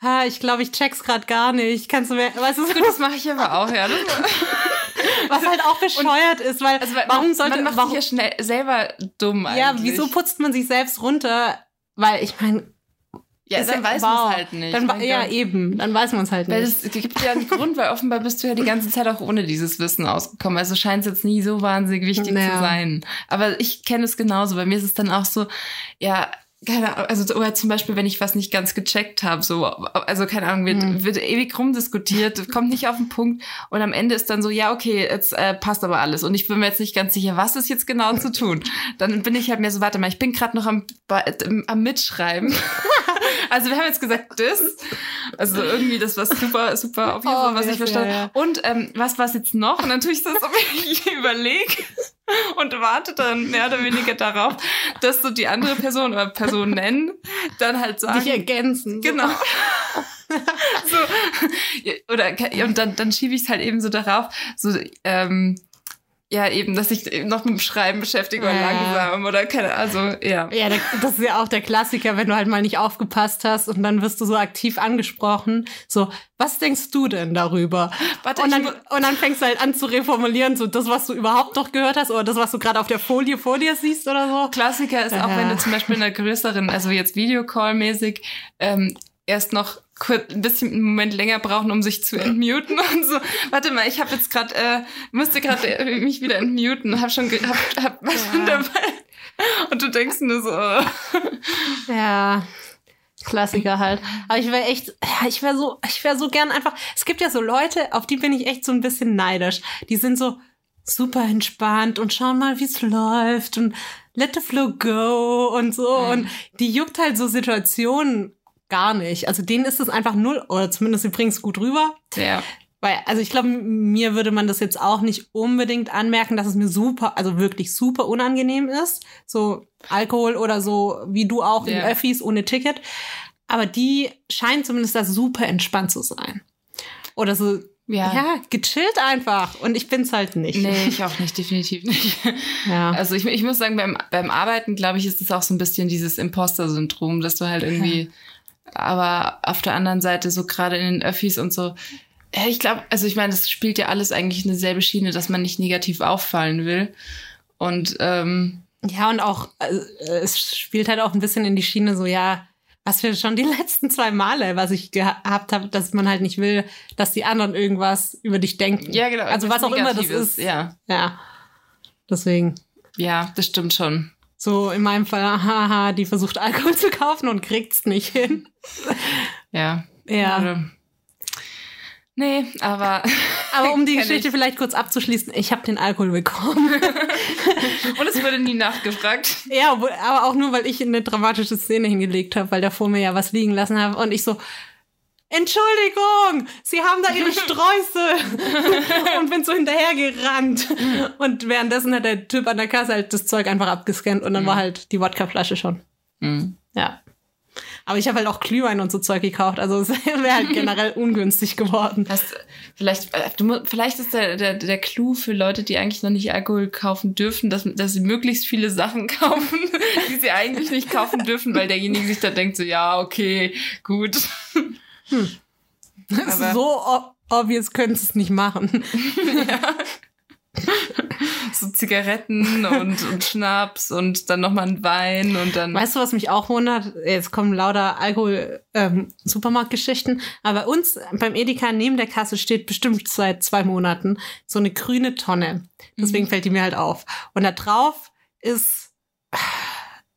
ha, ich glaube, ich check's grad gar nicht. Kannst du mir, weißt du, so, Das mache ich aber auch, ja. Was halt auch bescheuert ist, weil, also, weil warum man, sollte, man macht warum, sich ja schnell selber dumm eigentlich. ja, wieso putzt man sich selbst runter? Weil ich meine, Ja, dann weiß wow. man es halt nicht. Dann, ja, Gott. eben, dann weiß man es halt Weil nicht. es gibt ja einen Grund, weil offenbar bist du ja die ganze Zeit auch ohne dieses Wissen ausgekommen. Also scheint es jetzt nie so wahnsinnig wichtig Ja. zu sein. Aber ich kenne es genauso. Bei mir ist es dann auch so, ja, keine Ahnung, also oder zum Beispiel, wenn ich was nicht ganz gecheckt habe, so, also keine Ahnung, wird, Hm. wird ewig rumdiskutiert, kommt nicht auf den Punkt und am Ende ist dann so, ja, okay, jetzt äh, passt aber alles und ich bin mir jetzt nicht ganz sicher, was ist jetzt genau zu tun. Dann bin ich halt mehr so, warte mal, ich bin gerade noch am, am Mitschreiben. also wir haben jetzt gesagt, das, also irgendwie das was super, super obvious, Oh, was ich verstanden ja, ja. Und ähm, was war jetzt noch? Und dann tue ich das, ob ich überlege und warte dann mehr oder weniger darauf, dass so die andere Person oder Person nennen, dann halt sagen. Dich ergänzen. Genau. so, oder und dann, dann schiebe ich es halt eben so darauf, so ähm, ja eben, dass ich eben noch mit dem Schreiben beschäftige oder Ja. langsam oder keine, also ja. Ja, das ist ja auch der Klassiker, wenn du halt mal nicht aufgepasst hast und dann wirst du so aktiv angesprochen. So, was denkst du denn darüber? Warte, und, dann, und dann fängst du halt an zu reformulieren, so das, was du überhaupt noch gehört hast oder das, was du gerade auf der Folie vor dir siehst oder so. Klassiker ist auch, Ja. wenn du zum Beispiel in einer größeren, also jetzt Videocall-mäßig, ähm, erst noch kurz ein bisschen einen Moment länger brauchen, um sich zu entmuten und so. Warte mal, ich habe jetzt gerade, äh, musste gerade äh, mich wieder entmuten, hab schon, hab, hab was Ja. dabei. Und du denkst nur so, äh, Ja. Klassiker halt. Aber ich wäre echt, ja, ich wäre so, ich wäre so gern einfach. Es gibt ja so Leute, auf die bin ich echt so ein bisschen neidisch. Die sind so super entspannt und schauen mal, wie es läuft und let the flow go und so. Und die juckt halt so Situationen gar nicht. Also denen ist es einfach null, oder zumindest sie bringen es gut rüber. ja. Weil, also ich glaube, mir würde man das jetzt auch nicht unbedingt anmerken, dass es mir super, also wirklich super unangenehm ist. So Alkohol oder so, wie du auch in Ja. Öffis ohne Ticket. Aber die scheint zumindest da super entspannt zu sein. Oder so, Ja. ja, gechillt einfach. Und ich bin's halt nicht. Nee, ich auch nicht, definitiv nicht. Ja. Also ich, ich muss sagen, beim, beim Arbeiten, glaube ich, ist es auch so ein bisschen dieses Imposter-Syndrom, dass du halt irgendwie, aber auf der anderen Seite so gerade in den Öffis und so, ja, ich glaube, also ich meine, das spielt ja alles eigentlich eine selbe Schiene, dass man nicht negativ auffallen will. Und ähm, Ja, und auch, äh, es spielt halt auch ein bisschen in die Schiene so, ja, was wir schon die letzten zwei Male, was ich gehabt habe, dass man halt nicht will, dass die anderen irgendwas über dich denken. ja, genau. Also was auch immer das ist. Ja, Ja. Deswegen. ja, das stimmt schon. So in meinem Fall, haha, die versucht Alkohol zu kaufen und kriegt's nicht hin. Ja. Ja. Oder- Nee, aber Aber um die Geschichte ich. vielleicht kurz abzuschließen, ich habe den Alkohol bekommen. und es wurde nie nachgefragt. ja, aber auch nur, weil ich eine dramatische Szene hingelegt habe, weil der vor mir ja was liegen lassen habe und ich so Entschuldigung, Sie haben da Ihre Sträuße und bin so hinterhergerannt. Und währenddessen hat der Typ an der Kasse halt das Zeug einfach abgescannt und dann war halt die Wodkaflasche schon. Mhm. Ja. Aber ich habe halt auch Glühwein und so Zeug gekauft, also es wäre halt generell ungünstig geworden. Hast, vielleicht, äh, du, vielleicht ist der, der, der Clou für Leute, die eigentlich noch nicht Alkohol kaufen dürfen, dass, dass sie möglichst viele Sachen kaufen, die sie eigentlich nicht kaufen dürfen, weil derjenige sich dann denkt so, ja, okay, gut. Aber- so obvious können sie es nicht machen. So Zigaretten und, und Schnaps und dann nochmal ein Wein und dann. Weißt du, was mich auch wundert? Jetzt kommen lauter Alkohol-Supermarktgeschichten. Aber bei uns beim Edeka neben der Kasse steht bestimmt seit zwei Monaten so eine grüne Tonne. Deswegen fällt die mir halt auf. Und da drauf ist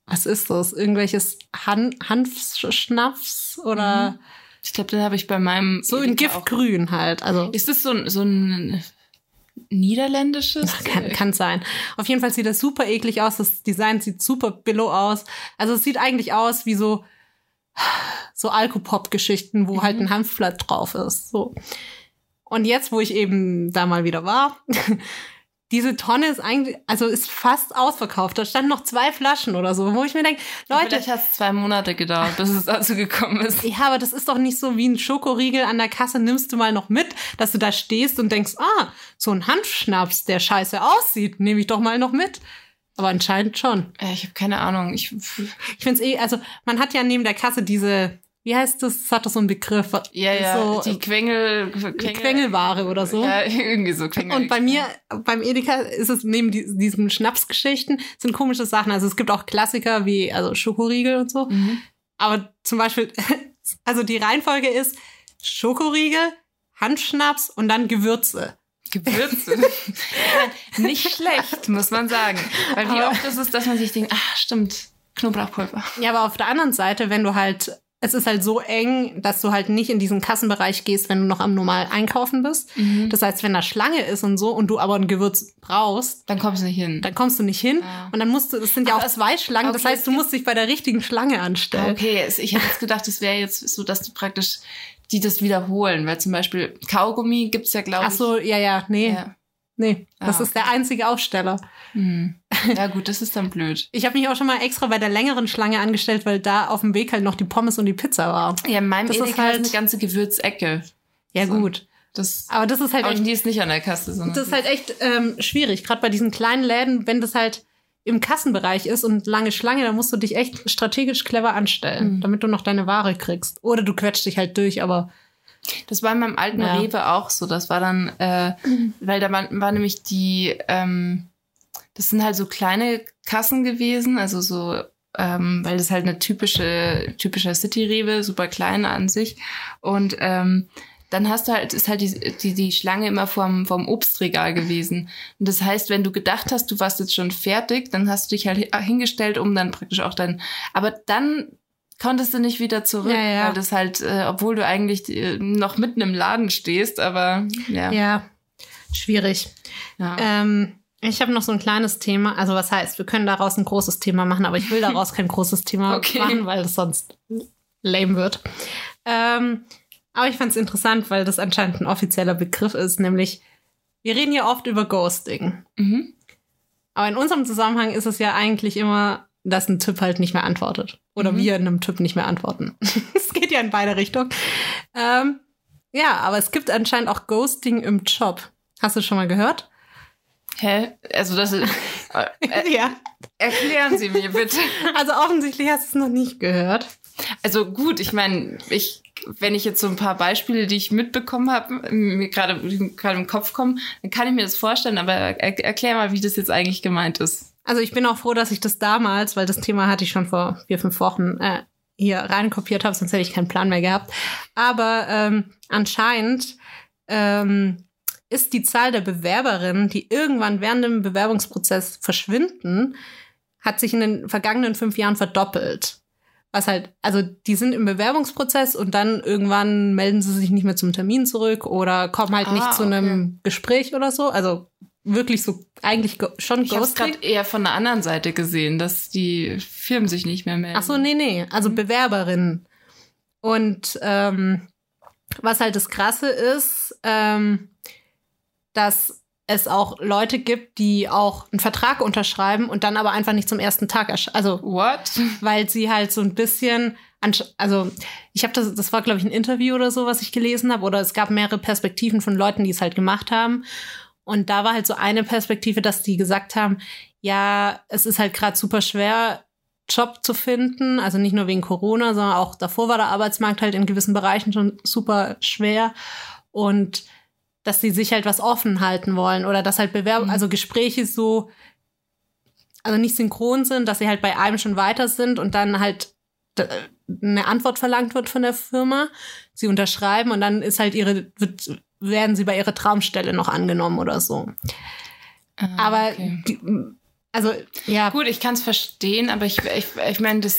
was ist das? Irgendwelches Han Hanfschnaps oder Ich glaube, den habe ich bei meinem. so in. Giftgrün halt. Also Ist das so, ein- so ein niederländisches? kann, kann sein. Auf jeden Fall sieht das super eklig aus. Das Design sieht super billow aus. Also es sieht eigentlich aus wie so so Alkopop-Geschichten, wo halt ein Hanfblatt drauf ist. So. Und jetzt, wo ich eben da mal wieder war, diese Tonne ist eigentlich, also ist fast ausverkauft. Da standen noch zwei Flaschen oder so, wo ich mir denke, Leute, Vielleicht hat es zwei Monate gedauert, bis es dazu gekommen ist. ja, aber das ist doch nicht so wie ein Schokoriegel an der Kasse, nimmst du mal noch mit, dass du da stehst und denkst, ah, so ein Hanfschnaps, der scheiße aussieht, nehme ich doch mal noch mit. Aber anscheinend schon. Ich habe keine Ahnung. Ich, Ich finde es eh, also man hat ja neben der Kasse diese, wie heißt das, das hat doch so einen Begriff. ja, ja, So, die Quengel, Quengel Quengelware oder so. Ja, irgendwie so Quengel. Und bei mir, beim Edeka ist es neben die, diesen Schnapsgeschichten sind komische Sachen. Also es gibt auch Klassiker wie also Schokoriegel und so. Mhm. Aber zum Beispiel, also die Reihenfolge ist Schokoriegel, Handschnaps und dann Gewürze. Gewürze. Nicht schlecht, muss man sagen. Weil wie Aber- oft ist es, dass man sich denkt, ach stimmt, Knoblauchpulver. Ja, aber auf der anderen Seite, wenn du halt, es ist halt so eng, dass du halt nicht in diesen Kassenbereich gehst, wenn du noch am normal einkaufen bist. Das heißt, wenn da Schlange ist und so und du aber ein Gewürz brauchst, Dann kommst du nicht hin. dann kommst du nicht hin Ah. und dann musst du, das sind ja Aber auch es- zwei Schlangen, das okay, heißt, es du musst dich bei der richtigen Schlange anstellen. Okay, es- ich hätte jetzt gedacht, es wäre jetzt so, dass du praktisch die das wiederholen, weil zum Beispiel Kaugummi gibt's ja, glaube ich. Ach so, ja, ja, nee, Ja. Nee, das Ah, ist der einzige Aussteller. Hm. ja gut, das ist dann blöd. Ich habe mich auch schon mal extra bei der längeren Schlange angestellt, weil da auf dem Weg halt noch die Pommes und die Pizza war. Ja, in meinem Das ist Edeka halt- ist eine ganze Gewürzecke. Ja, So. gut. Das, Aber das ist halt aber echt die ist nicht an der Kasse, sondern Das ist halt echt ähm, schwierig, gerade bei diesen kleinen Läden, wenn das halt im Kassenbereich ist und lange Schlange, dann musst du dich echt strategisch clever anstellen, Mhm. damit du noch deine Ware kriegst. Oder du quetscht dich halt durch, aber Das war in meinem alten Ja. Rewe auch so. Das war dann, äh, weil da war, war nämlich die, ähm, das sind halt so kleine Kassen gewesen, also so, ähm, weil das halt eine typische, typischer City-Rewe, super klein an sich. Und ähm, dann hast du halt, ist halt die, die, die Schlange immer vorm, vorm Obstregal gewesen. Und das heißt, wenn du gedacht hast, du warst jetzt schon fertig, dann hast du dich halt hi- hingestellt, um dann praktisch auch dein, aber dann konntest du nicht wieder zurück, Ja, ja. weil das halt, äh, obwohl du eigentlich äh, noch mitten im Laden stehst, aber ja. ja, schwierig. ja. Ähm, ich habe noch so ein kleines Thema, also was heißt, wir können daraus ein großes Thema machen, aber ich will daraus kein großes Thema Okay. machen, weil das sonst lame wird. Ähm, aber ich fand es interessant, weil das anscheinend ein offizieller Begriff ist, nämlich wir reden ja oft über Ghosting. Mhm. Aber in unserem Zusammenhang ist es ja eigentlich immer, dass ein Typ halt nicht mehr antwortet. Oder Mhm. wir einem Typ nicht mehr antworten. Es geht ja in beide Richtungen. Ähm, ja, aber es gibt anscheinend auch Ghosting im Job. Hast du schon mal gehört? Hä? Also das ist, äh, äh, ja. erklären Sie mir bitte. Also offensichtlich hast du es noch nicht gehört. Also gut, ich meine, ich, wenn ich jetzt so ein paar Beispiele, die ich mitbekommen habe, mir gerade gerade im Kopf kommen, dann kann ich mir das vorstellen, aber er, erklär mal, wie das jetzt eigentlich gemeint ist. Also ich bin auch froh, dass ich das damals, weil das Thema hatte ich schon vor vier, fünf Wochen äh, hier reinkopiert habe, sonst hätte ich keinen Plan mehr gehabt. Aber ähm, anscheinend ähm, ist die Zahl der Bewerberinnen, die irgendwann während dem Bewerbungsprozess verschwinden, hat sich in den vergangenen fünf Jahren verdoppelt. Was halt, also die sind im Bewerbungsprozess und dann irgendwann melden sie sich nicht mehr zum Termin zurück oder kommen halt Ah, nicht zu einem Gespräch oder so. Also wirklich so eigentlich schon Ich habe es Ghosting. gerade eher von der anderen Seite gesehen, dass die Firmen sich nicht mehr melden. Ach so, nee, nee, also Bewerberinnen. Und ähm, was halt das Krasse ist, ähm, dass es auch Leute gibt, die auch einen Vertrag unterschreiben und dann aber einfach nicht zum ersten Tag erscheinen. Also, What? weil sie halt so ein bisschen, also ich habe das, das war glaube ich ein Interview oder so, was ich gelesen habe, oder es gab mehrere Perspektiven von Leuten, die es halt gemacht haben. Und da war halt so eine Perspektive, dass die gesagt haben, ja, es ist halt gerade super schwer, Job zu finden. Also nicht nur wegen Corona, sondern auch davor war der Arbeitsmarkt halt in gewissen Bereichen schon super schwer. Und dass sie sich halt was offen halten wollen oder dass halt Bewerbung, Mhm. also Gespräche so, also nicht synchron sind, dass sie halt bei einem schon weiter sind und dann halt d- eine Antwort verlangt wird von der Firma. Sie unterschreiben und dann ist halt ihre, wird, werden sie bei ihrer Traumstelle noch angenommen oder so. Ah, Aber okay. die, Also, ja. Gut, ich kann es verstehen, aber ich, ich, ich meine, das.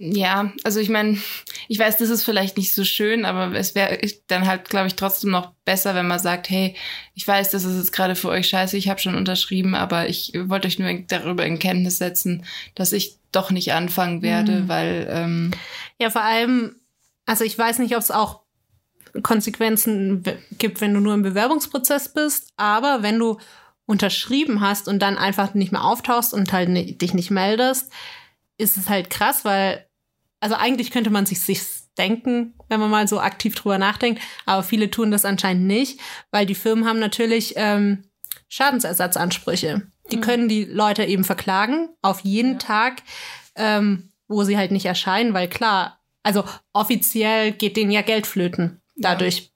Ja, also ich meine, ich weiß, das ist vielleicht nicht so schön, aber es wäre dann halt, glaube ich, trotzdem noch besser, wenn man sagt, hey, ich weiß, das ist jetzt gerade für euch scheiße, ich habe schon unterschrieben, aber ich wollte euch nur darüber in Kenntnis setzen, dass ich doch nicht anfangen werde, Mhm. weil ähm, Ja, vor allem, also ich weiß nicht, ob es auch Konsequenzen gibt, wenn du nur im Bewerbungsprozess bist, aber wenn du unterschrieben hast und dann einfach nicht mehr auftauchst und halt ni- dich nicht meldest, ist es halt krass, weil, also eigentlich könnte man sich sich denken, wenn man mal so aktiv drüber nachdenkt, aber viele tun das anscheinend nicht, weil die Firmen haben natürlich ähm, Schadensersatzansprüche. Die können die Leute eben verklagen auf jeden Ja. Tag, ähm, wo sie halt nicht erscheinen, weil klar, also offiziell geht denen ja Geld flöten dadurch.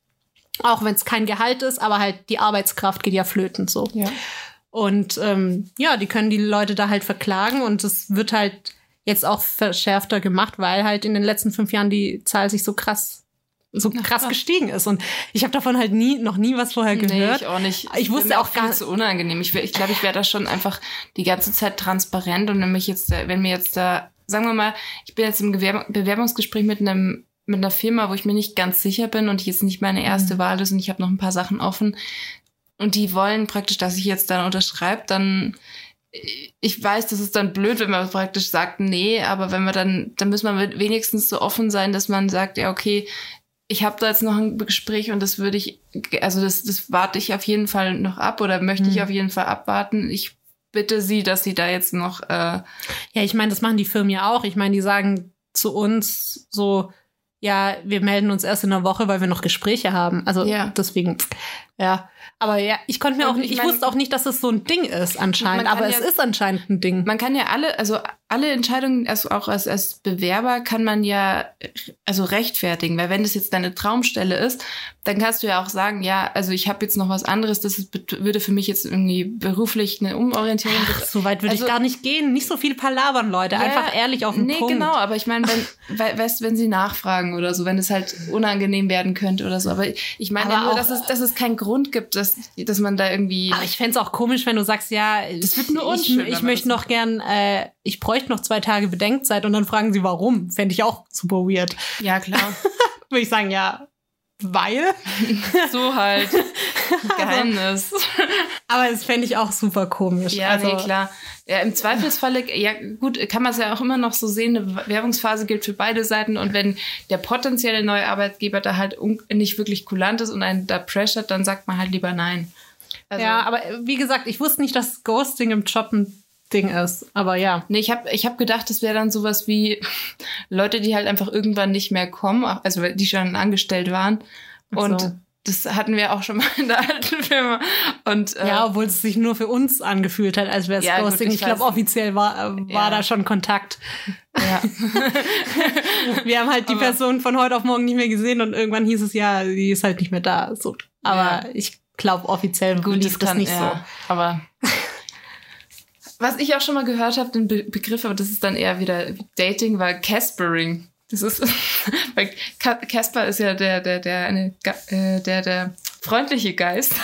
Auch wenn es kein Gehalt ist, aber halt die Arbeitskraft geht ja flöten so. ja. Und ähm, ja, die können die Leute da halt verklagen und es wird halt jetzt auch verschärfter gemacht, weil halt in den letzten fünf Jahren die Zahl sich so krass, so krass krass. gestiegen ist. Und ich habe davon halt nie, noch nie was vorher Nee, gehört. ich auch nicht. Ich wusste Wär mir auch gar- viel zu unangenehm. Ich, wär- ich glaube, ich wäre da schon einfach die ganze Zeit transparent und wenn mich jetzt, wenn mir jetzt da, sagen wir mal, ich bin jetzt im Gewerb Bewerbungsgespräch mit einem mit einer Firma, wo ich mir nicht ganz sicher bin und jetzt nicht meine erste Mhm. Wahl ist und ich habe noch ein paar Sachen offen und die wollen praktisch, dass ich jetzt dann unterschreibe, dann ich weiß, das ist dann blöd, wenn man praktisch sagt, nee, aber wenn wir dann, dann müssen wir wenigstens so offen sein, dass man sagt, ja, okay, ich habe da jetzt noch ein Gespräch und das würde ich, also das, das warte ich auf jeden Fall noch ab oder möchte ich Mhm. auf jeden Fall abwarten. Ich bitte Sie, dass Sie da jetzt noch, äh, Ja, ich meine, das machen die Firmen ja auch. Ich meine, die sagen zu uns so, ja, wir melden uns erst in einer Woche, weil wir noch Gespräche haben. Also Ja. deswegen, ja. Aber ja, ich konnte mir Und auch nicht, ich mein- wusste auch nicht, dass es so ein Ding ist anscheinend. Aber es ja- ist anscheinend ein Ding. man kann ja alle, also alle Entscheidungen, also auch als, als Bewerber kann man ja also rechtfertigen, weil wenn das jetzt deine Traumstelle ist, dann kannst du ja auch sagen, ja, also ich habe jetzt noch was anderes, das ist, würde für mich jetzt irgendwie beruflich eine Umorientierung Ach, so weit würde Also- ich gar nicht gehen. Nicht so viel palabern, Leute. Ja, Einfach ehrlich auf den nee, Punkt. genau, aber ich meine, wenn, we- weißt, wenn sie nachfragen oder so, wenn es halt unangenehm werden könnte oder so. Aber ich meine ja nur, auch- dass es, dass es keinen Grund gibt, dass, dass man da irgendwie. Aber ich fände es auch komisch, wenn du sagst, ja, Das wird nur ich, unschön, ich man möchte noch gern, äh, ich bräuchte noch zwei Tage Bedenkzeit und dann fragen sie, warum. Fände ich auch super weird. ja, klar. Würde ich sagen, ja, weil. so halt. Geheimnis. Aber das fände ich auch super komisch. Ja, also, nee, klar. Ja, im Zweifelsfalle, ja gut, kann man es ja auch immer noch so sehen, eine Werbungsphase gilt für beide Seiten und wenn der potenzielle neue Arbeitgeber da halt nicht wirklich kulant ist und einen da pressert, dann sagt man halt lieber nein. Also, ja, aber äh, wie gesagt, ich wusste nicht, dass Ghosting im Job ein Ding ist. Aber ja. Nee, ich habe ich hab gedacht, das wäre dann sowas wie Leute, die halt einfach irgendwann nicht mehr kommen, also die schon angestellt waren. Und so. das hatten wir auch schon mal in der alten Firma. Und äh, Ja, obwohl es sich nur für uns angefühlt hat, als wäre es Ja, gut, Ghosting. ich ich glaube, offiziell war, äh, war Ja. da schon Kontakt. ja. Wir haben halt die Aber- Person von heute auf morgen nicht mehr gesehen und irgendwann hieß es ja, die ist halt nicht mehr da. So. Aber ich glaube, offiziell Gut, lief das, kann- nicht ja, Aber was ich auch schon Be gehört habe, den Be Begriff, aber das ist dann eher wieder Dating, war Caspering. Das ist, weil Casper ist ja der, der, der, eine, äh, der, der freundliche Geist.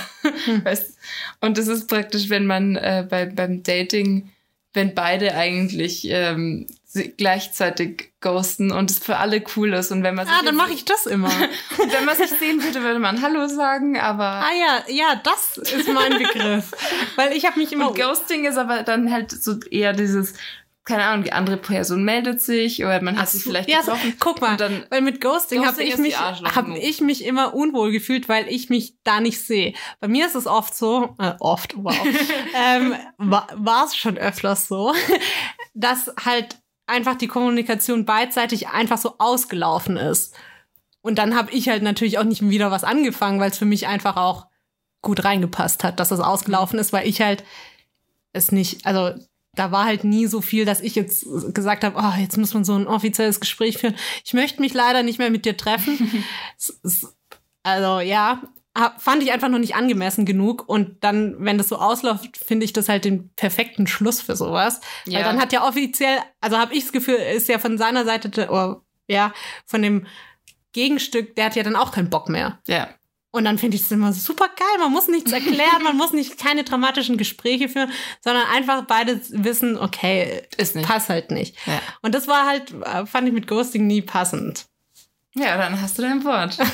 Hm. Und das ist praktisch, wenn man äh, bei, beim Dating, wenn beide eigentlich ähm, gleichzeitig ghosten und es für alle cool ist und wenn man Ah, dann mache ich das immer. und wenn man sich sehen würde, würde man Hallo sagen, aber ah ja, ja, das ist mein Begriff. Weil ich habe mich immer... Und Ghosting ist aber dann halt so eher dieses, keine Ahnung, die andere Person meldet sich oder man hat sich vielleicht ja, getroffen. guck mal, dann- weil mit Ghosting, habe Ghosting ich ist die mich habe ich mich immer unwohl gefühlt, weil ich mich da nicht sehe. Bei mir ist es oft so, äh, oft, wow, ähm, war es schon öfters so, dass halt einfach die Kommunikation beidseitig einfach so ausgelaufen ist. Und dann habe ich halt natürlich auch nicht wieder was angefangen, weil es für mich einfach auch gut reingepasst hat, dass es ausgelaufen ist, weil ich halt es nicht, also da war halt nie so viel, dass ich jetzt gesagt habe, oh, jetzt muss man so ein offizielles Gespräch führen. Ich möchte mich leider nicht mehr mit dir treffen. Es- es- also ja, hab- fand ich einfach noch nicht angemessen genug. Und dann, wenn das so ausläuft, finde ich das halt den perfekten Schluss für sowas. Weil Ja. dann hat ja offiziell, also habe ich das Gefühl, ist ja von seiner Seite, der- oder ja, von dem Gegenstück, der hat ja dann auch keinen Bock mehr. Ja. Und dann finde ich es immer super geil. Man muss nichts erklären, man muss nicht keine dramatischen Gespräche führen, sondern einfach beide wissen, okay, Ist nicht. passt halt nicht. Ja. Und das war halt, äh, fand ich mit Ghosting nie passend. Ja, dann hast du dein Wort.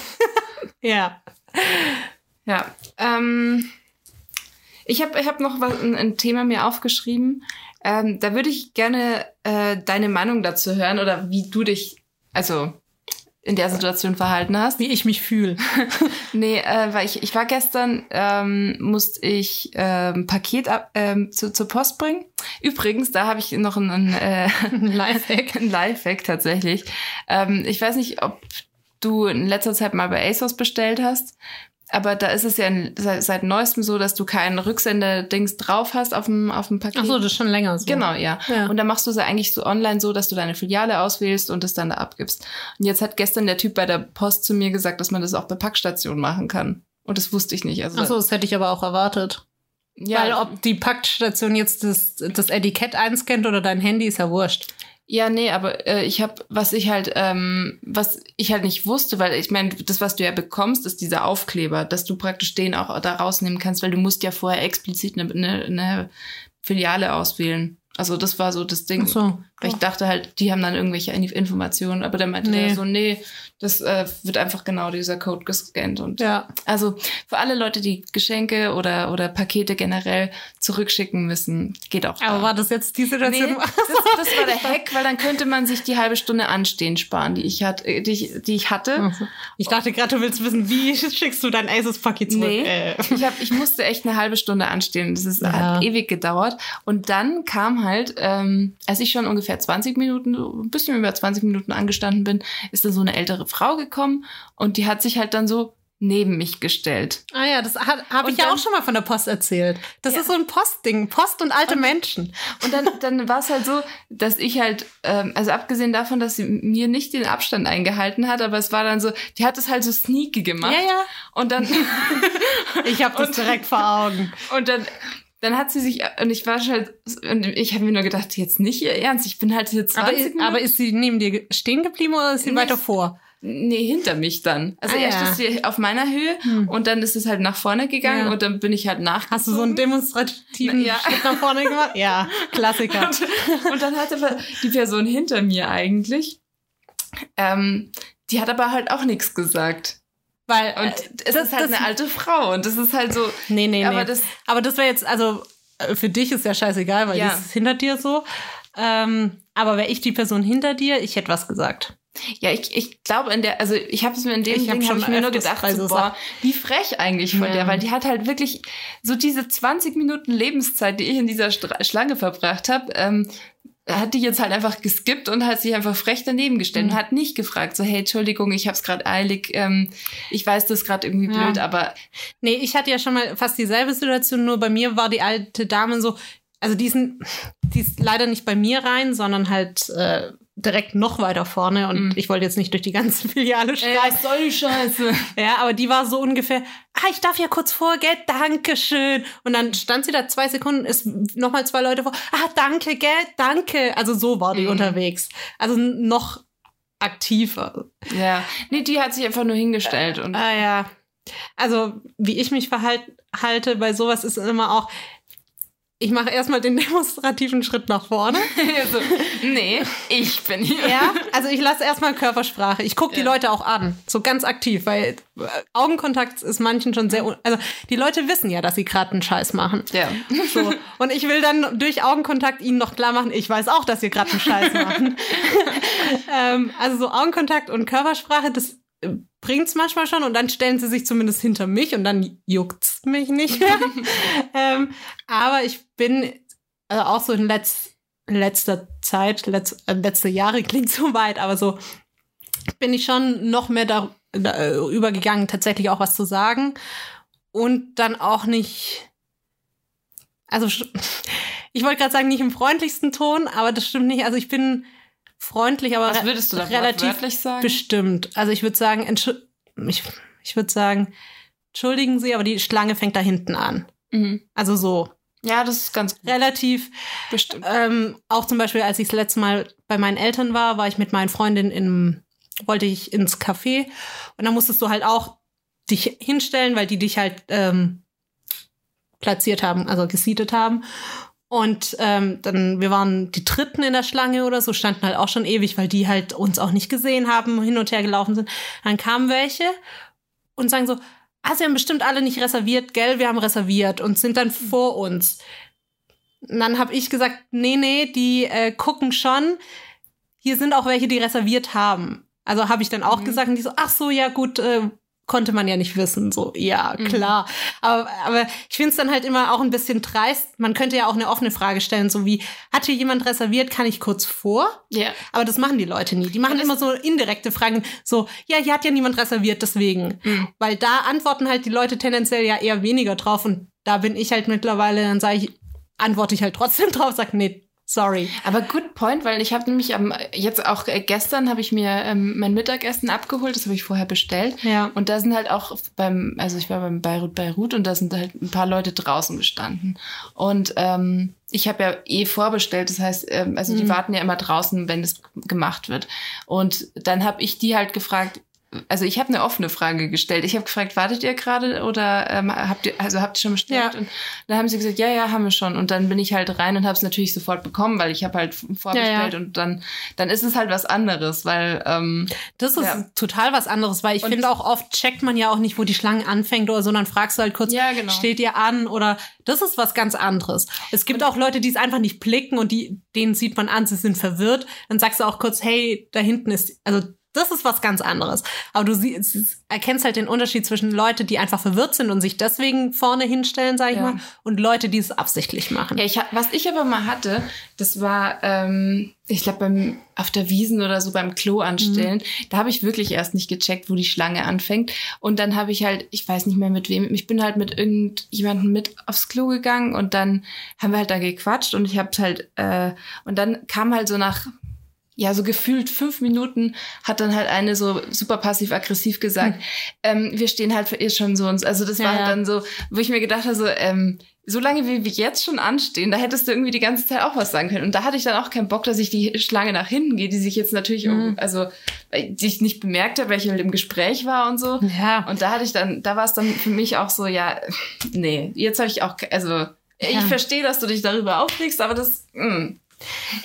Ja. Ja. Ähm, ich habe ich hab noch was, ein, ein Thema mir aufgeschrieben. Ähm, da würde ich gerne äh, deine Meinung dazu hören oder wie du dich, also in der Situation verhalten hast. Wie ich mich fühle. Nee, äh, weil ich, ich war gestern, ähm, musste ich ähm, Paket ab, ähm, zu, zur Post bringen. Übrigens, da habe ich noch ein, ein, äh, Lifehack. ein Lifehack tatsächlich. Ähm, ich weiß nicht, ob du in letzter Zeit mal bei ASOS bestellt hast, aber da ist es ja in, seit, seit neuestem so, dass du keinen Rücksender-Dings drauf hast auf dem, auf dem Paket. Ach so, das ist schon länger so. Genau, ja. Ja. Und dann machst du es ja eigentlich so online so, dass du deine Filiale auswählst und es dann da abgibst. Und jetzt hat gestern der Typ bei der Post zu mir gesagt, dass man das auch bei Packstationen machen kann. Und das wusste ich nicht. Also, Ach so, das hätte ich aber auch erwartet. ja, Weil ob die Packstation jetzt das, das Etikett einscannt oder dein Handy, ist ja wurscht. Ja, nee, aber äh, ich habe, was ich halt, ähm, was ich halt nicht wusste, weil ich meine, das, was du ja bekommst, ist dieser Aufkleber, dass du praktisch den auch da rausnehmen kannst, weil du musst ja vorher explizit eine, eine, eine Filiale auswählen. Also das war so das Ding. Ach so. Weil ich dachte halt, die haben dann irgendwelche Informationen, aber der meinte Nee. nee. so, nee, das äh, wird einfach genau dieser Code gescannt. Und Ja. also für alle Leute, die Geschenke oder, oder Pakete generell zurückschicken müssen, geht auch. Aber da. war das jetzt die Situation? Nee, das, das war der Hack, weil dann könnte man sich die halbe Stunde anstehen sparen, die ich, hat, äh, die ich, die ich hatte. Ich dachte gerade, du willst wissen, wie schickst du dein Asus-Paket zurück? Nee, Äh. ich, hab, ich musste echt eine halbe Stunde anstehen. Das ist, Ja. hat ewig gedauert. Und dann kam halt, ähm, als ich schon ungefähr 20 Minuten, so ein bisschen über 20 Minuten angestanden bin, ist da so eine ältere Frau gekommen und die hat sich halt dann so neben mich gestellt. Ah ja, das habe Und ich ja dann- auch schon mal von der Post erzählt. Das Ja. ist so ein Postding. Post und alte Menschen. Und dann, dann war es halt so, dass ich halt, ähm, also abgesehen davon, dass sie mir nicht den Abstand eingehalten hat, aber es war dann so, die hat es halt so sneaky gemacht. Ja, ja. Und dann, Ich habe das Und- direkt vor Augen. Und dann, dann hat sie sich, und ich war schon halt, und ich habe mir nur gedacht, jetzt nicht ihr Ernst, ich bin halt hier 20 Aber, Minuten. aber ist sie neben dir stehen geblieben oder ist sie Nee, weiter vor? nee, hinter mich dann. Also Ah, erst ja. ist sie auf meiner Höhe Hm. und dann ist es halt nach vorne gegangen Ja. und dann bin ich halt nach. Hast du so einen demonstrativen Na, ja. Schritt nach vorne gemacht? Ja, Klassiker. Und dann hat aber die Person hinter mir eigentlich, ähm, die hat aber halt auch nichts gesagt. Weil, Und äh, es das- ist halt das- eine alte Frau und das ist halt so. Nee, nee, nee. Aber das- aber das wäre jetzt, also äh, für dich ist ja scheißegal, weil Ja. das ist hinter dir so. Ähm, aber wäre ich die Person hinter dir, ich hätte was gesagt. Ja, ich, ich glaube in der, also ich habe es mir in dem Ich hab Ding hab schon ich mir nur gedacht, so, boah, wie frech eigentlich von Ja. der, weil die hat halt wirklich so diese 20 Minuten Lebenszeit, die ich in dieser Stra Schlange verbracht habe, ähm, hat die jetzt halt einfach geskippt und hat sich einfach frech daneben gestellt Mhm. und hat nicht gefragt, so hey, Entschuldigung, ich habe es gerade eilig, ähm, ich weiß das gerade irgendwie Ja. blöd, aber Nee, ich hatte ja schon mal fast dieselbe Situation, nur bei mir war die alte Dame so, also die ist, n- die ist leider nicht bei mir rein, sondern halt äh, direkt noch weiter vorne und Mhm. ich wollte jetzt nicht durch die ganze Filiale schreien. soll die Scheiße? Ja, aber die war so ungefähr, ah, ich darf ja kurz vor, gell, danke schön. Und dann stand sie da zwei Sekunden, ist nochmal zwei Leute vor, ah, danke, gell, danke. Also so war die Mhm. unterwegs. Also noch aktiver. Ja, nee, die hat sich einfach nur hingestellt und Ah ja. Also, wie ich mich verhalte halte bei sowas ist immer auch, ich mache erstmal den demonstrativen Schritt nach vorne. so, nee, ich bin hier. Ja, also ich lasse erstmal Körpersprache. Ich gucke die Ja. Leute auch an, so ganz aktiv, weil äh, Augenkontakt ist manchen schon sehr, also die Leute wissen ja, dass sie gerade einen Scheiß machen. Ja. So. Und ich will dann durch Augenkontakt ihnen noch klar machen, ich weiß auch, dass ihr gerade einen Scheiß machen. ähm, also so Augenkontakt und Körpersprache, das äh, bringt's manchmal schon und dann stellen sie sich zumindest hinter mich und dann juckt's mich nicht mehr. ähm, aber ich bin also auch so in letz letzter Zeit, letz äh, letzte Jahre klingt so weit, aber so bin ich schon noch mehr da, da äh, übergegangen, tatsächlich auch was zu sagen und dann auch nicht also ich wollte gerade sagen, nicht im freundlichsten Ton, aber das stimmt nicht. Also ich bin freundlich, aber Was würdest du da relativ sagen? bestimmt. Also ich würde sagen, ich, ich würde sagen, entschuldigen Sie, aber die Schlange fängt da hinten an. Mhm. Also so Ja, das ist ganz gut. relativ. Bestimmt. Ähm, auch zum Beispiel, als ich das letzte Mal bei meinen Eltern war, war ich mit meinen Freundinnen im, wollte ich ins Café und dann musstest du halt auch dich hinstellen, weil die dich halt ähm, platziert haben, also gesiedet haben. Und ähm, dann, wir waren die Dritten in der Schlange oder so, standen halt auch schon ewig, weil die halt uns auch nicht gesehen haben, hin und her gelaufen sind. Dann kamen welche und sagen so, ah, sie haben bestimmt alle nicht reserviert, gell, wir haben reserviert und sind dann vor uns. Und dann habe ich gesagt, nee, nee, die äh, gucken schon. Hier sind auch welche, die reserviert haben. Also habe ich dann auch gesagt und die so, ach so, ja gut, äh, konnte man ja nicht wissen. So, ja, klar. Aber, aber ich finde es dann halt immer auch ein bisschen dreist. Man könnte ja auch eine offene Frage stellen, so wie, hat hier jemand reserviert, kann ich kurz vor? Ja. Aber das machen die Leute nie. Die machen immer so indirekte Fragen, so, ja, hier hat ja niemand reserviert, deswegen. Weil da antworten halt die Leute tendenziell ja eher weniger drauf und da bin ich halt mittlerweile, dann sage ich, antworte ich halt trotzdem drauf, sag, nee, sorry. Aber good point, weil ich habe nämlich am jetzt auch äh, gestern habe ich mir ähm, mein Mittagessen abgeholt, das habe ich vorher bestellt. Ja. Und da sind halt auch beim, also ich war beim Beirut Beirut und da sind halt ein paar Leute draußen gestanden. Und ähm, ich habe ja eh vorbestellt, das heißt, ähm, also die warten ja immer draußen, wenn es gemacht wird. Und dann habe ich die halt gefragt, also ich habe eine offene Frage gestellt. Ich habe gefragt, wartet ihr gerade oder ähm, habt ihr, also habt ihr schon bestellt? Ja. Und dann haben sie gesagt, ja, ja, haben wir schon. Und dann bin ich halt rein und habe es natürlich sofort bekommen, weil ich habe halt vorbestellt Ja, ja. und dann, dann ist es halt was anderes, weil ähm, Das ist total was anderes, weil ich Und- finde auch oft checkt man ja auch nicht, wo die Schlange anfängt oder so, dann fragst du halt kurz, genau. steht ihr an oder das ist was ganz anderes. Es gibt auch Leute, die es einfach nicht blicken und die, denen sieht man an, sie sind verwirrt. Dann sagst du auch kurz, hey, da hinten ist, also das ist was ganz anderes. Aber du sie, es- erkennst halt den Unterschied zwischen Leute, die einfach verwirrt sind und sich deswegen vorne hinstellen, sag ich Ja. mal, und Leute, die es absichtlich machen. Ja, ich, was ich aber mal hatte, das war, ähm, ich glaube, beim auf der Wiesen oder so beim Klo anstellen, da habe ich wirklich erst nicht gecheckt, wo die Schlange anfängt. Und dann habe ich halt, ich weiß nicht mehr mit wem, ich bin halt mit irgendjemandem mit aufs Klo gegangen und dann haben wir halt da gequatscht und ich habe halt, äh, und dann kam halt so nach ja, so gefühlt fünf Minuten hat dann halt eine so super passiv-aggressiv gesagt, ähm, wir stehen halt für ihr schon so und so. Also das Ja, war halt ja. dann so, wo ich mir gedacht habe, so, ähm, so lange wie wir jetzt schon anstehen, da hättest du irgendwie die ganze Zeit auch was sagen können. Und da hatte ich dann auch keinen Bock, dass ich die Schlange nach hinten gehe, die sich jetzt natürlich, um, also, weil die ich nicht bemerkt habe, weil ich halt im Gespräch war und so. Ja. Und da hatte ich dann, da war es dann für mich auch so, ja, nee, jetzt habe ich auch, also, ich Ja. verstehe, dass du dich darüber aufregst, aber das, mh.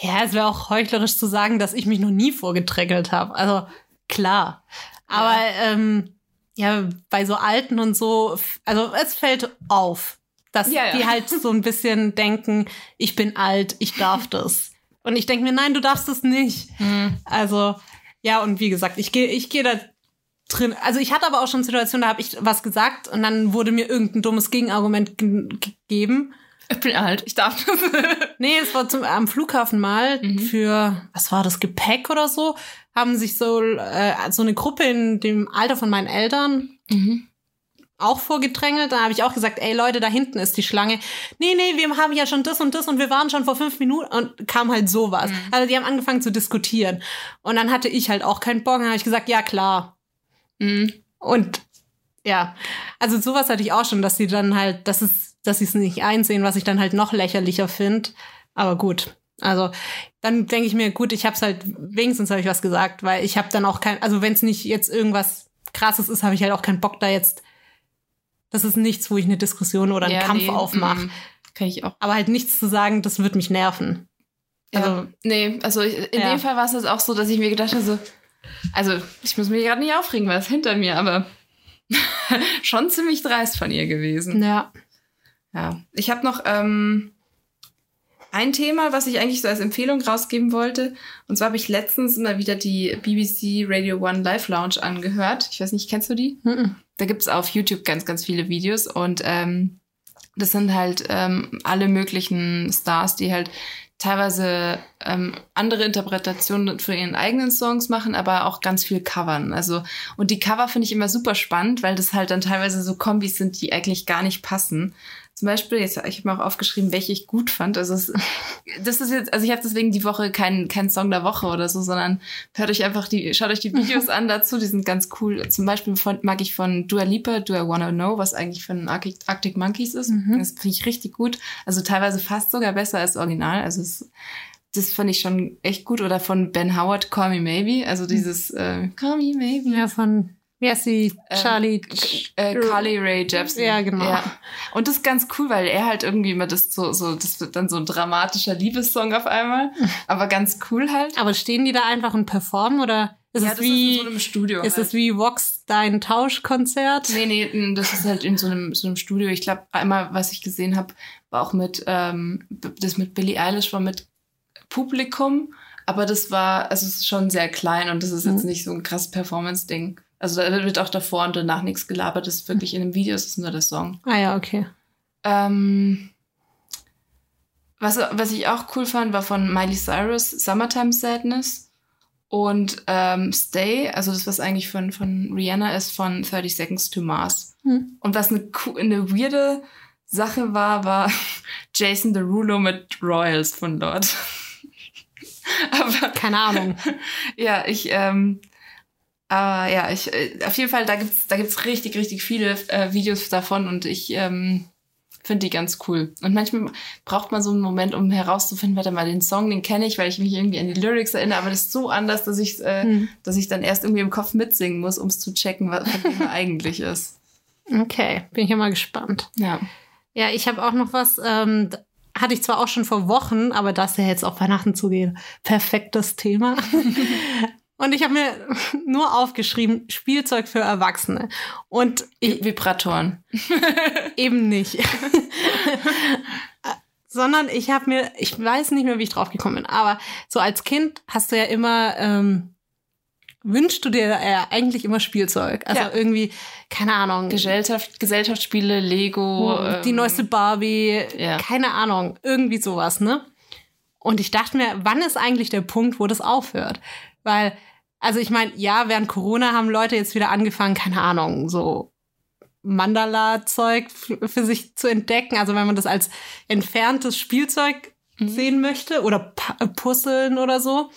Ja, es wäre auch heuchlerisch zu sagen, dass ich mich noch nie vorgedrängelt habe. Also klar. Aber ähm, ja, bei so Alten und so, also es fällt auf, dass Ja, ja. die halt so ein bisschen denken, ich bin alt, ich darf das. Und ich denke mir, nein, du darfst es nicht. Also, ja, und wie gesagt, ich gehe ich gehe da drin. Also ich hatte aber auch schon Situationen, da habe ich was gesagt und dann wurde mir irgendein dummes Gegenargument ge gegeben. Ich bin alt, ich darf das. Nee, es war zum, am Flughafen mal für, was war das, Gepäck oder so, haben sich so, äh, so eine Gruppe in dem Alter von meinen Eltern auch vorgedrängelt. Da habe ich auch gesagt, ey Leute, da hinten ist die Schlange. Nee, nee, wir haben ja schon das und das und wir waren schon vor fünf Minuten und kam halt sowas. Also die haben angefangen zu diskutieren. Und dann hatte ich halt auch keinen Bock. Dann habe ich gesagt, ja klar. Mhm. Und ja, also sowas hatte ich auch schon, dass sie dann halt, dass es, dass sie es nicht einsehen, was ich dann halt noch lächerlicher finde. Aber gut. Also dann denke ich mir, gut, ich habe es halt, wenigstens habe ich was gesagt, weil ich habe dann auch kein, also wenn es nicht jetzt irgendwas krasses ist, habe ich halt auch keinen Bock da jetzt. Das ist nichts, wo ich eine Diskussion oder einen Ja, Kampf nee, aufmache. mhm. Kann ich auch. Aber halt nichts zu sagen, das wird mich nerven. Also, Also- nee, also ich- in Ja. dem Fall war es jetzt auch so, dass ich mir gedacht habe, so, also ich muss mich gerade nicht aufregen, weil es hinter mir, aber schon ziemlich dreist von ihr gewesen. Ja. Ja. Ich habe noch ähm, ein Thema, was ich eigentlich so als Empfehlung rausgeben wollte. Und zwar habe ich letztens mal wieder die BBC Radio One Live Lounge angehört. Ich weiß nicht, kennst du die? Mhm. Da gibt's auf YouTube ganz, ganz viele Videos und ähm, das sind halt ähm, alle möglichen Stars, die halt teilweise ähm, andere Interpretationen für ihren eigenen Songs machen, aber auch ganz viel covern. Also und die Cover finde ich immer super spannend, weil das halt dann teilweise so Kombis sind, die eigentlich gar nicht passen. Zum Beispiel, jetzt, ich habe mir auch aufgeschrieben, welche ich gut fand. Also es, das ist jetzt, also ich habe deswegen die Woche keinen keinen Song der Woche oder so, sondern hört euch einfach die, schaut euch die Videos an dazu, die sind ganz cool. Zum Beispiel von, mag ich von Dua Lipa, Do I Wanna Know, was eigentlich von Arctic, Arctic Monkeys ist. Das finde ich richtig gut. Also teilweise fast sogar besser als Original. Also es, das fand ich schon echt gut. Oder von Ben Howard, Call Me Maybe. Also dieses äh, Call Me Maybe. Ja, von Wie heißt sie? Charlie. Äh, Carly Ray Jepsen. Ja, genau. Und das ist ganz cool, weil er halt irgendwie immer das so, so, das wird dann so ein dramatischer Liebessong auf einmal. Aber ganz cool halt. Aber stehen die da einfach und performen oder ist ja, es das wie ist in so einem Studio. ist halt. es wie Vox dein Tauschkonzert? Nee, nee, das ist halt in so einem, so einem Studio. Ich glaube, einmal, was ich gesehen habe, war auch mit, ähm, das mit Billie Eilish war mit Publikum, aber das war, also es ist schon sehr klein und das ist jetzt Mhm. nicht so ein krasses Performance-Ding. Also da wird auch davor und danach nichts gelabert. Das ist wirklich in dem Video, das ist nur der Song. Ah ja, okay. Ähm, was, was ich auch cool fand, war von Miley Cyrus Summertime Sadness und ähm, Stay, also das, was eigentlich von, von Rihanna ist, von 30 Seconds to Mars. Hm. Und was eine, eine weirde Sache war, war Jason Derulo mit Royals von dort. Aber Keine Ahnung. ja, ich, ähm, aber ja, ich, äh, auf jeden Fall, da gibt's, da gibt's richtig, richtig viele äh, Videos davon und ich ähm, finde die ganz cool. Und manchmal braucht man so einen Moment, um herauszufinden, warte mal, den Song, den kenne ich, weil ich mich irgendwie an die Lyrics erinnere, aber das ist so anders, dass ich, äh, Hm. dass ich dann erst irgendwie im Kopf mitsingen muss, um es zu checken, was er eigentlich ist. Okay, bin ich ja mal gespannt. Ja. Ja, ich habe auch noch was, ähm, hatte ich zwar auch schon vor Wochen, aber das ja jetzt auf Weihnachten zugeht, perfektes Thema. Und ich habe mir nur aufgeschrieben, Spielzeug für Erwachsene. Und ich, Vibratoren. eben nicht. Sondern ich habe mir, ich weiß nicht mehr, wie ich drauf gekommen bin, aber so als Kind hast du ja immer, ähm, wünschst du dir äh, eigentlich immer Spielzeug. Also Ja. irgendwie, keine Ahnung. Gesellschaft, Gesellschaftsspiele, Lego. Oh, die ähm, neueste Barbie, ja. keine Ahnung, irgendwie sowas, ne? Und ich dachte mir, wann ist eigentlich der Punkt, wo das aufhört? Weil, also ich meine, ja, während Corona haben Leute jetzt wieder angefangen, keine Ahnung, so Mandala-Zeug für sich zu entdecken. Also wenn man das als entferntes Spielzeug sehen möchte oder Pa- äh, Puzzeln oder so.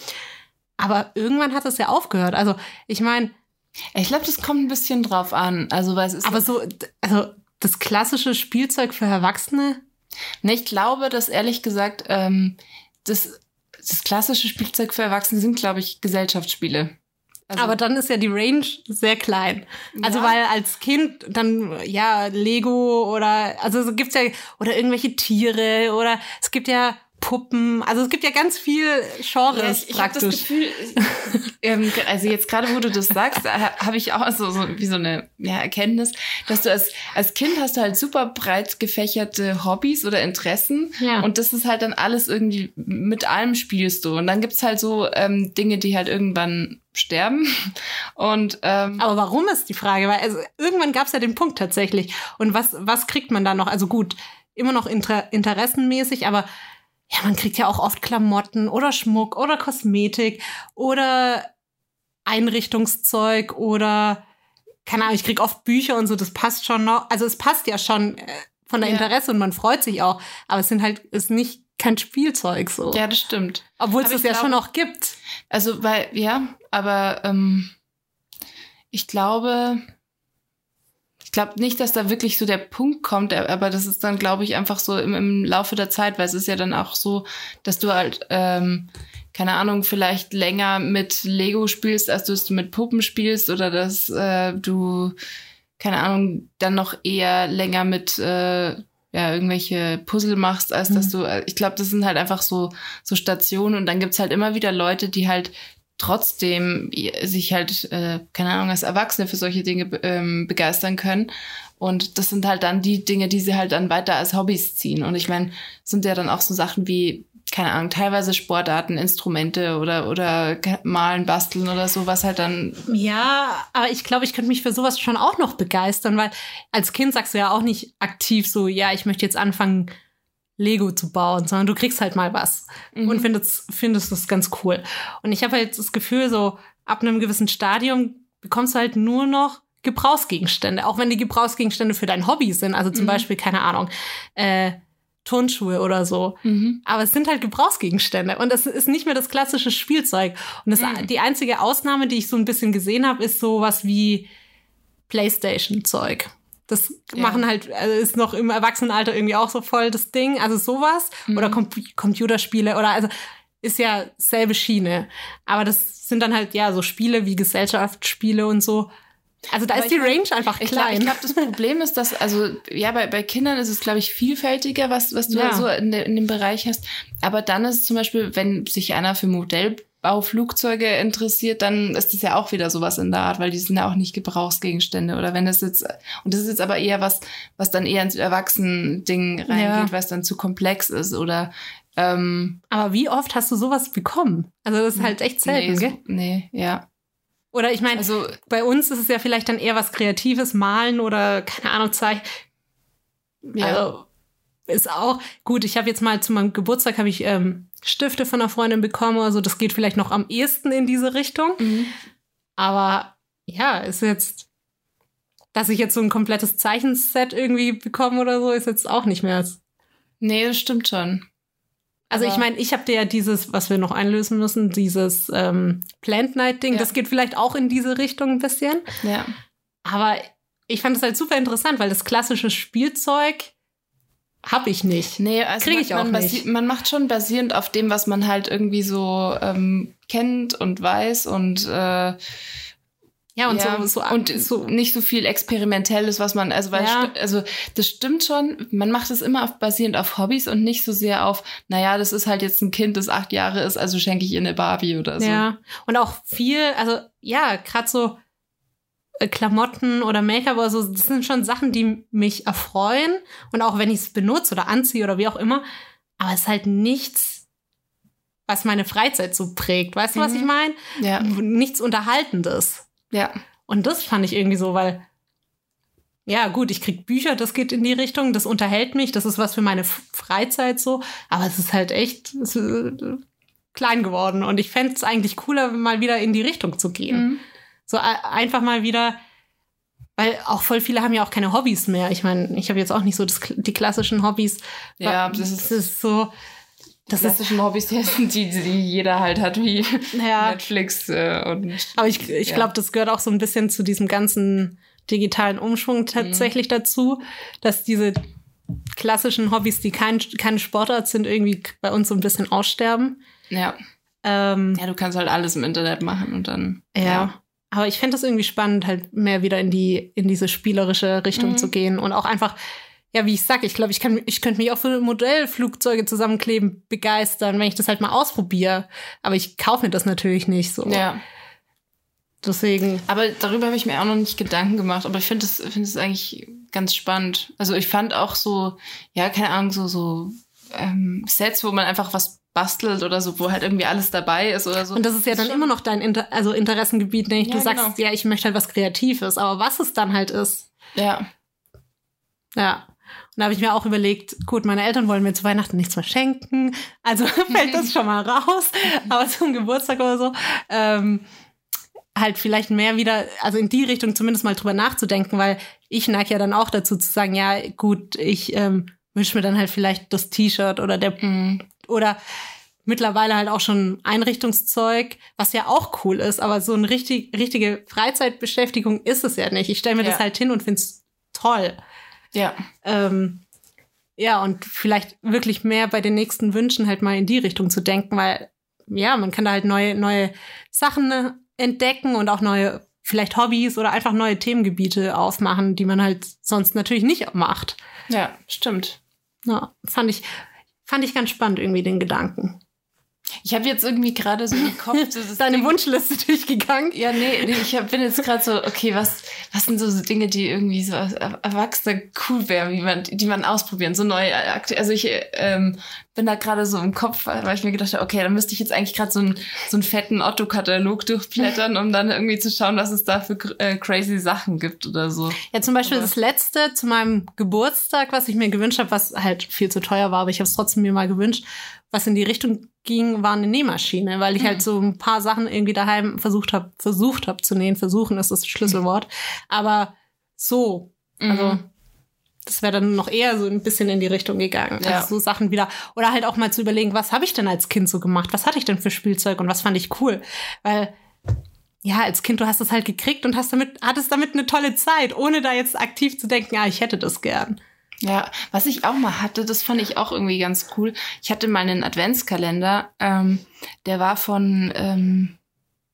Aber irgendwann hat das ja aufgehört. Also ich meine, Ich glaube, das kommt ein bisschen drauf an. Also, weil es ist aber so, also das klassische Spielzeug für Erwachsene, Ne, ich glaube, dass ehrlich gesagt, ähm, das, das klassische Spielzeug für Erwachsene sind, glaube ich, Gesellschaftsspiele. Also, Aber dann ist ja die Range sehr klein. Also Ja. weil als Kind dann ja Lego oder also es gibt's ja oder irgendwelche Tiere oder es gibt ja Puppen. Also es gibt ja ganz viel Genres ja, ich, ich habe das praktisch. Gefühl, ähm, also jetzt gerade, wo du das sagst, habe ich auch so, so wie so eine ja, Erkenntnis, dass du als, als Kind hast du halt super breit gefächerte Hobbys oder Interessen Ja. und das ist halt dann alles irgendwie, mit allem spielst du und dann gibt's halt so ähm, Dinge, die halt irgendwann sterben und ähm, Aber warum ist die Frage? Weil also irgendwann gab's ja den Punkt tatsächlich. Und was was kriegt man da noch? Also gut, immer noch inter interessenmäßig, aber ja, man kriegt ja auch oft Klamotten oder Schmuck oder Kosmetik oder Einrichtungszeug oder keine Ahnung, ich krieg oft Bücher und so, das passt schon noch. Also es passt ja schon äh, von der Ja. Interesse und man freut sich auch, aber es sind halt ist nicht kein Spielzeug so. ja, das stimmt. Obwohl es das ja glaub- schon auch gibt. Also, weil, ja, aber ähm, ich glaube, ich glaube nicht, dass da wirklich so der Punkt kommt, äh, aber das ist dann, glaube ich, einfach so im, im Laufe der Zeit, weil es ist ja dann auch so, dass du halt, ähm, keine Ahnung, vielleicht länger mit Lego spielst, als du es mit Puppen spielst oder dass äh, du, keine Ahnung, dann noch eher länger mit äh, ja, irgendwelche Puzzle machst, als dass Mhm. du, äh, ich glaube, das sind halt einfach so, so Stationen und dann gibt's halt immer wieder Leute, die halt trotzdem sich halt, äh, keine Ahnung, als Erwachsene für solche Dinge ähm, begeistern können. Und das sind halt dann die Dinge, die sie halt dann weiter als Hobbys ziehen. Und ich meine, sind ja dann auch so Sachen wie, keine Ahnung, teilweise Sportarten, Instrumente oder, oder malen, basteln oder so, was halt dann, Ja, aber ich glaube, ich könnte mich für sowas schon auch noch begeistern, weil als Kind sagst du ja auch nicht aktiv so, ja, ich möchte jetzt anfangen, Lego zu bauen, sondern du kriegst halt mal was Mhm. und findest, findest das ganz cool. Und ich habe halt das Gefühl, so ab einem gewissen Stadium bekommst du halt nur noch Gebrauchsgegenstände, auch wenn die Gebrauchsgegenstände für dein Hobby sind. Also zum Mhm. Beispiel, keine Ahnung, äh, Turnschuhe oder so. mhm. Aber es sind halt Gebrauchsgegenstände und das ist nicht mehr das klassische Spielzeug. Und das, Mhm. die einzige Ausnahme, die ich so ein bisschen gesehen habe, ist sowas wie Playstation-Zeug. Das Ja. machen halt, also ist noch im Erwachsenenalter irgendwie auch so voll das Ding. Also sowas. Mhm. Oder Com Computerspiele oder also ist ja selbe Schiene. Aber das sind dann halt ja so Spiele wie Gesellschaftsspiele und so. Also da Aber ist die Range einfach Ich glaube, klein. glaub, das Problem ist, dass, also, ja, bei, bei Kindern ist es, glaube ich, vielfältiger, was, was du Ja. so in, de, in dem Bereich hast. Aber dann ist es zum Beispiel, wenn sich einer für Modellbauflugzeuge interessiert, dann ist das ja auch wieder sowas in der Art, weil die sind ja auch nicht Gebrauchsgegenstände. Oder wenn das jetzt, und das ist jetzt aber eher was, was dann eher ins Erwachsenen-Ding reingeht, Ja. weil es dann zu komplex ist oder, ähm, Aber wie oft hast du sowas bekommen? Also das ist halt echt selten, nee, gell? nee, ja. Oder ich meine, Also, bei uns ist es ja vielleicht dann eher was Kreatives, malen oder keine Ahnung, zeichnen. ja. Also ist auch gut. Ich habe jetzt mal zu meinem Geburtstag habe ich ähm, Stifte von einer Freundin bekommen. Also das geht vielleicht noch am ehesten in diese Richtung. Mhm. Aber ja, ist jetzt, dass ich jetzt so ein komplettes Zeichenset irgendwie bekomme oder so, ist jetzt auch nicht mehr. Nee, das stimmt schon. Also ich meine, ich habe dir ja dieses, was wir noch einlösen müssen, dieses ähm, Plant Night Ding. Ja. Das geht vielleicht auch in diese Richtung ein bisschen. Ja. Aber ich fand es halt super interessant, weil das klassische Spielzeug habe ich nicht. Nee, also Krieg man, ich auch nicht. man macht schon basierend auf dem, was man halt irgendwie so ähm, kennt und weiß und äh, Ja, und ja, so, so, und so nicht so viel experimentelles, was man also weil Ja. also das stimmt schon. Man macht es immer auf, basierend auf Hobbys und nicht so sehr auf, naja, das ist halt jetzt ein Kind, das acht Jahre ist, also schenke ich ihr eine Barbie oder so. Ja, und auch viel, also ja, gerade so Klamotten oder Make-up oder so, das sind schon Sachen, die mich erfreuen. Und auch wenn ich es benutze oder anziehe oder wie auch immer, aber es ist halt nichts, was meine Freizeit so prägt. Weißt du, was Mhm. ich meine? Ja, Nichts Unterhaltendes. ja, Und das fand ich irgendwie so, weil, ja, gut, ich krieg Bücher, das geht in die Richtung, das unterhält mich, das ist was für meine Freizeit so, aber es ist halt echt ist, äh, klein geworden und ich fände es eigentlich cooler, mal wieder in die Richtung zu gehen. Mhm. So einfach mal wieder, weil auch voll viele haben ja auch keine Hobbys mehr. Ich meine, ich habe jetzt auch nicht so das, die klassischen Hobbys. Ja, das ist- das ist so, das ist, klassischen Hobbys, die, die, jeder halt hat, wie ja, Netflix äh, und Aber ich, ich Ja. glaube, das gehört auch so ein bisschen zu diesem ganzen digitalen Umschwung tatsächlich dazu, dass diese klassischen Hobbys, die kein, keine Sportart sind, irgendwie bei uns so ein bisschen aussterben. ja. Ähm, Ja, du kannst halt alles im Internet machen und dann. ja. Aber ich fände das irgendwie spannend, halt mehr wieder in die, in diese spielerische Richtung Mhm. zu gehen und auch einfach, ja, wie ich sag, ich glaube, ich kann, ich könnte mich auch für Modellflugzeuge zusammenkleben begeistern, wenn ich das halt mal ausprobiere. Aber ich kaufe mir das natürlich nicht so. Ja. Deswegen. Aber darüber habe ich mir auch noch nicht Gedanken gemacht. Aber ich finde es finde es eigentlich ganz spannend. Also ich fand auch so, ja, keine Ahnung, so, so ähm, Sets, wo man einfach was bastelt oder so, wo halt irgendwie alles dabei ist oder so. Und das ist ja dann immer noch dein Inter also Interessengebiet, nicht? Ja, du sagst, genau. ja, ich möchte halt was Kreatives, aber was es dann halt ist, Ja. ja. Und da habe ich mir auch überlegt, gut, meine Eltern wollen mir zu Weihnachten nichts mehr schenken, also fällt das schon mal raus, aber zum Geburtstag oder so, ähm, halt vielleicht mehr wieder, also in die Richtung zumindest mal drüber nachzudenken, weil ich neige ja dann auch dazu zu sagen, ja, gut, ich ähm, wünsche mir dann halt vielleicht das T-Shirt oder der Mhm. Oder mittlerweile halt auch schon Einrichtungszeug, was ja auch cool ist, aber so eine richtig, richtige Freizeitbeschäftigung ist es ja nicht. Ich stelle mir Ja. das halt hin und find's toll. Ja. Ähm, ja, und vielleicht wirklich mehr bei den nächsten Wünschen halt mal in die Richtung zu denken, weil ja, man kann da halt neue, neue Sachen äh, entdecken und auch neue, vielleicht Hobbys oder einfach neue Themengebiete aufmachen, die man halt sonst natürlich nicht macht. Ja, stimmt. Ja, fand ich, fand ich ganz spannend irgendwie den Gedanken. Ich habe jetzt irgendwie gerade so im Kopf so das Deine Ding- Wunschliste durchgegangen. Ja, nee, nee ich hab, bin jetzt gerade so, okay, was, was sind so, so Dinge, die irgendwie so als Er- Erwachsener cool wären, wie man, die man ausprobieren, so neue Akte. Also ich ähm, bin da gerade so im Kopf, weil ich mir gedacht habe, okay, dann müsste ich jetzt eigentlich gerade so, einen so einen fetten Otto-Katalog durchblättern, um dann irgendwie zu schauen, was es da für äh, crazy Sachen gibt oder so. Ja, zum Beispiel Aber- das letzte zu meinem Geburtstag, was ich mir gewünscht habe, was halt viel zu teuer war, aber ich habe es trotzdem mir mal gewünscht, was in die Richtung ging, war eine Nähmaschine, weil ich Mhm. halt so ein paar Sachen irgendwie daheim versucht habe, versucht habe zu nähen. Versuchen ist das Schlüsselwort. Aber so, also Mhm. das wäre dann noch eher so ein bisschen in die Richtung gegangen. Ja. Also so Sachen wieder. Oder halt auch mal zu überlegen, was habe ich denn als Kind so gemacht? Was hatte ich denn für Spielzeug und was fand ich cool? Weil ja, als Kind, du hast es halt gekriegt und hast damit, hattest damit eine tolle Zeit, ohne da jetzt aktiv zu denken, ah, ich hätte das gern. Ja, was ich auch mal hatte, das fand ich auch irgendwie ganz cool. Ich hatte mal einen Adventskalender, ähm, der war von, ähm,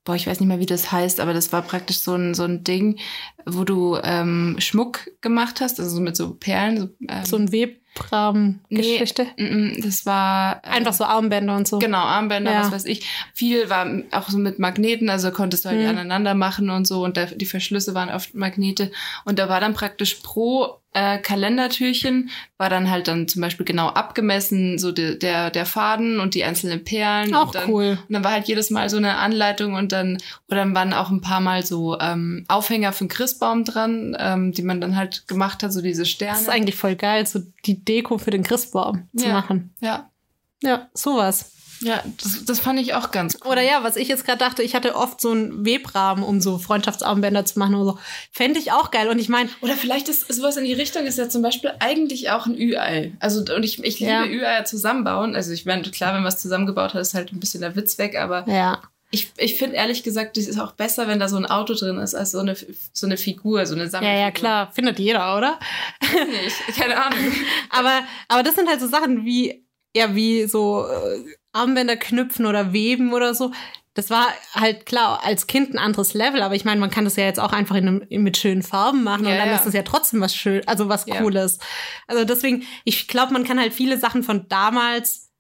boah, ich weiß nicht mehr, wie das heißt, aber das war praktisch so ein, so ein Ding, wo du ähm, Schmuck gemacht hast, also so mit so Perlen. So, ähm, So ein Webrahmen-Geschichte. mm, mm, das war ähm, Einfach so Armbänder und so. Genau, Armbänder, Ja. was weiß ich. Viel war auch so mit Magneten, also konntest du halt Mhm. aneinander machen und so und da, die Verschlüsse waren oft Magnete. Und da war dann praktisch pro äh, Kalendertürchen war dann halt dann zum Beispiel genau abgemessen, so de, der, der Faden und die einzelnen Perlen. Auch und dann, cool. Und dann war halt jedes Mal so eine Anleitung und dann, oder dann waren auch ein paar Mal so ähm, Aufhänger für den Christbaum dran, ähm, die man dann halt gemacht hat, so diese Sterne. Das ist eigentlich voll geil, so die Deko für den Christbaum zu Ja. machen. ja, Ja, sowas. Ja, das, das fand ich auch ganz cool. Oder ja, was ich jetzt gerade dachte, ich hatte oft so einen Webrahmen, um so Freundschaftsarmbänder zu machen oder so. Fände ich auch geil. Und ich meine, Oder vielleicht ist sowas in die Richtung, ist ja zum Beispiel eigentlich auch ein Ü-Ei. Also, und ich, ich liebe Ja. Ü-Eier zusammenbauen. Also, ich meine, klar, wenn man es zusammengebaut hat, ist halt ein bisschen der Witz weg, aber ja. ich, ich finde ehrlich gesagt, das ist auch besser, wenn da so ein Auto drin ist, als so eine, so eine Figur, so eine Ja, Sammelfigur. ja, klar. Findet jeder, oder? Nicht. Keine Ahnung. Aber, aber das sind halt so Sachen wie, ja, wie so äh, Armbänder knüpfen oder weben oder so. Das war halt klar als Kind ein anderes Level, aber ich meine, man kann das ja jetzt auch einfach in einem, mit schönen Farben machen Ja, und dann ja. ist das ja trotzdem was schön, also was Ja. Cooles. Also deswegen, ich glaube, man kann halt viele Sachen von damals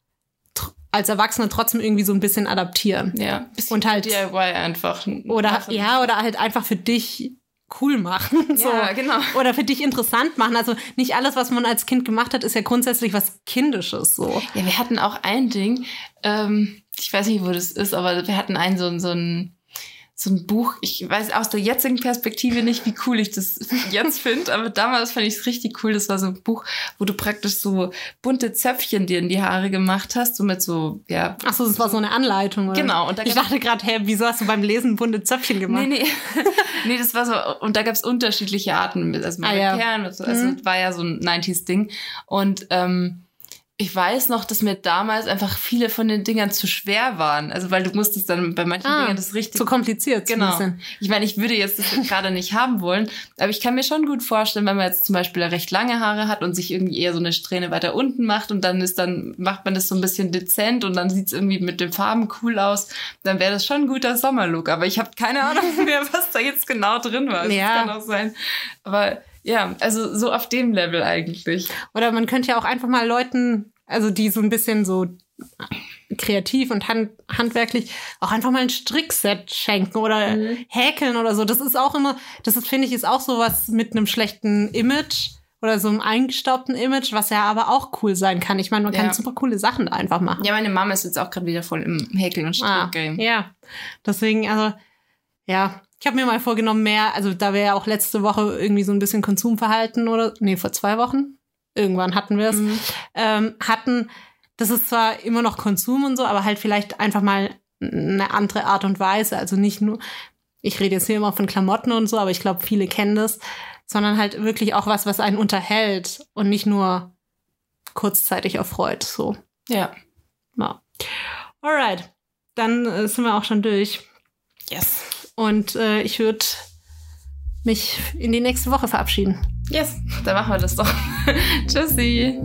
als Erwachsene trotzdem irgendwie so ein bisschen adaptieren. Ja. bisschen Und halt- DIY einfach. Oder machen. ja, oder halt einfach für dich cool machen. so. Ja, genau. Oder für dich interessant machen. Also nicht alles, was man als Kind gemacht hat, ist ja grundsätzlich was Kindisches so. Ja, wir hatten auch ein Ding, ähm, ich weiß nicht, wo das ist, aber wir hatten ein so, so ein so ein Buch, ich weiß aus der jetzigen Perspektive nicht, wie cool ich das jetzt finde, aber damals fand ich es richtig cool. Das war so ein Buch, wo du praktisch so bunte Zöpfchen dir in die Haare gemacht hast, so mit so, ja. Ach so, das war so eine Anleitung, oder? Genau, und da ich dachte gerade, hä, wieso hast du beim Lesen bunte Zöpfchen gemacht? Nee, nee. nee, das war so, und da gab es unterschiedliche Arten, also mit Ah, ja. Perlen, also Mhm. war ja so ein 90s-Ding. Und ähm, ich weiß noch, dass mir damals einfach viele von den Dingern zu schwer waren. Also weil du musstest dann bei manchen Ah, Dingern das richtig. Zu kompliziert. Genau. Ich meine, ich würde jetzt das gerade nicht haben wollen, aber ich kann mir schon gut vorstellen, wenn man jetzt zum Beispiel recht lange Haare hat und sich irgendwie eher so eine Strähne weiter unten macht und dann ist dann, macht man das so ein bisschen dezent und dann sieht's irgendwie mit den Farben cool aus, dann wäre das schon ein guter Sommerlook. Aber ich habe keine Ahnung mehr, was da jetzt genau drin war. Also Ja. Das kann auch sein. Aber ja, also so auf dem Level eigentlich. Oder man könnte ja auch einfach mal Leuten, also die so ein bisschen so kreativ und hand, handwerklich auch einfach mal ein Strickset schenken oder Mhm. häkeln oder so. Das ist auch immer, das ist, finde ich, ist auch sowas mit einem schlechten Image oder so einem eingestaubten Image, was ja aber auch cool sein kann. Ich meine, man kann Ja. super coole Sachen da einfach machen. Ja, meine Mama ist jetzt auch gerade wieder voll im Häkeln und Ah, Strickgame. ja. Deswegen, also, ja. Ich habe mir mal vorgenommen, mehr, also da wir ja auch letzte Woche irgendwie so ein bisschen Konsumverhalten oder, nee, vor zwei Wochen, irgendwann hatten wir es, Mhm. ähm, hatten, das ist zwar immer noch Konsum und so, aber halt vielleicht einfach mal eine andere Art und Weise. Also nicht nur, ich rede jetzt hier immer von Klamotten und so, aber ich glaube, viele kennen das, sondern halt wirklich auch was, was einen unterhält und nicht nur kurzzeitig erfreut. So. Ja. Ja. Alright. Dann äh, sind wir auch schon durch. Yes. Und äh, ich würde mich in die nächste Woche verabschieden. Yes, dann machen wir das doch. Tschüssi.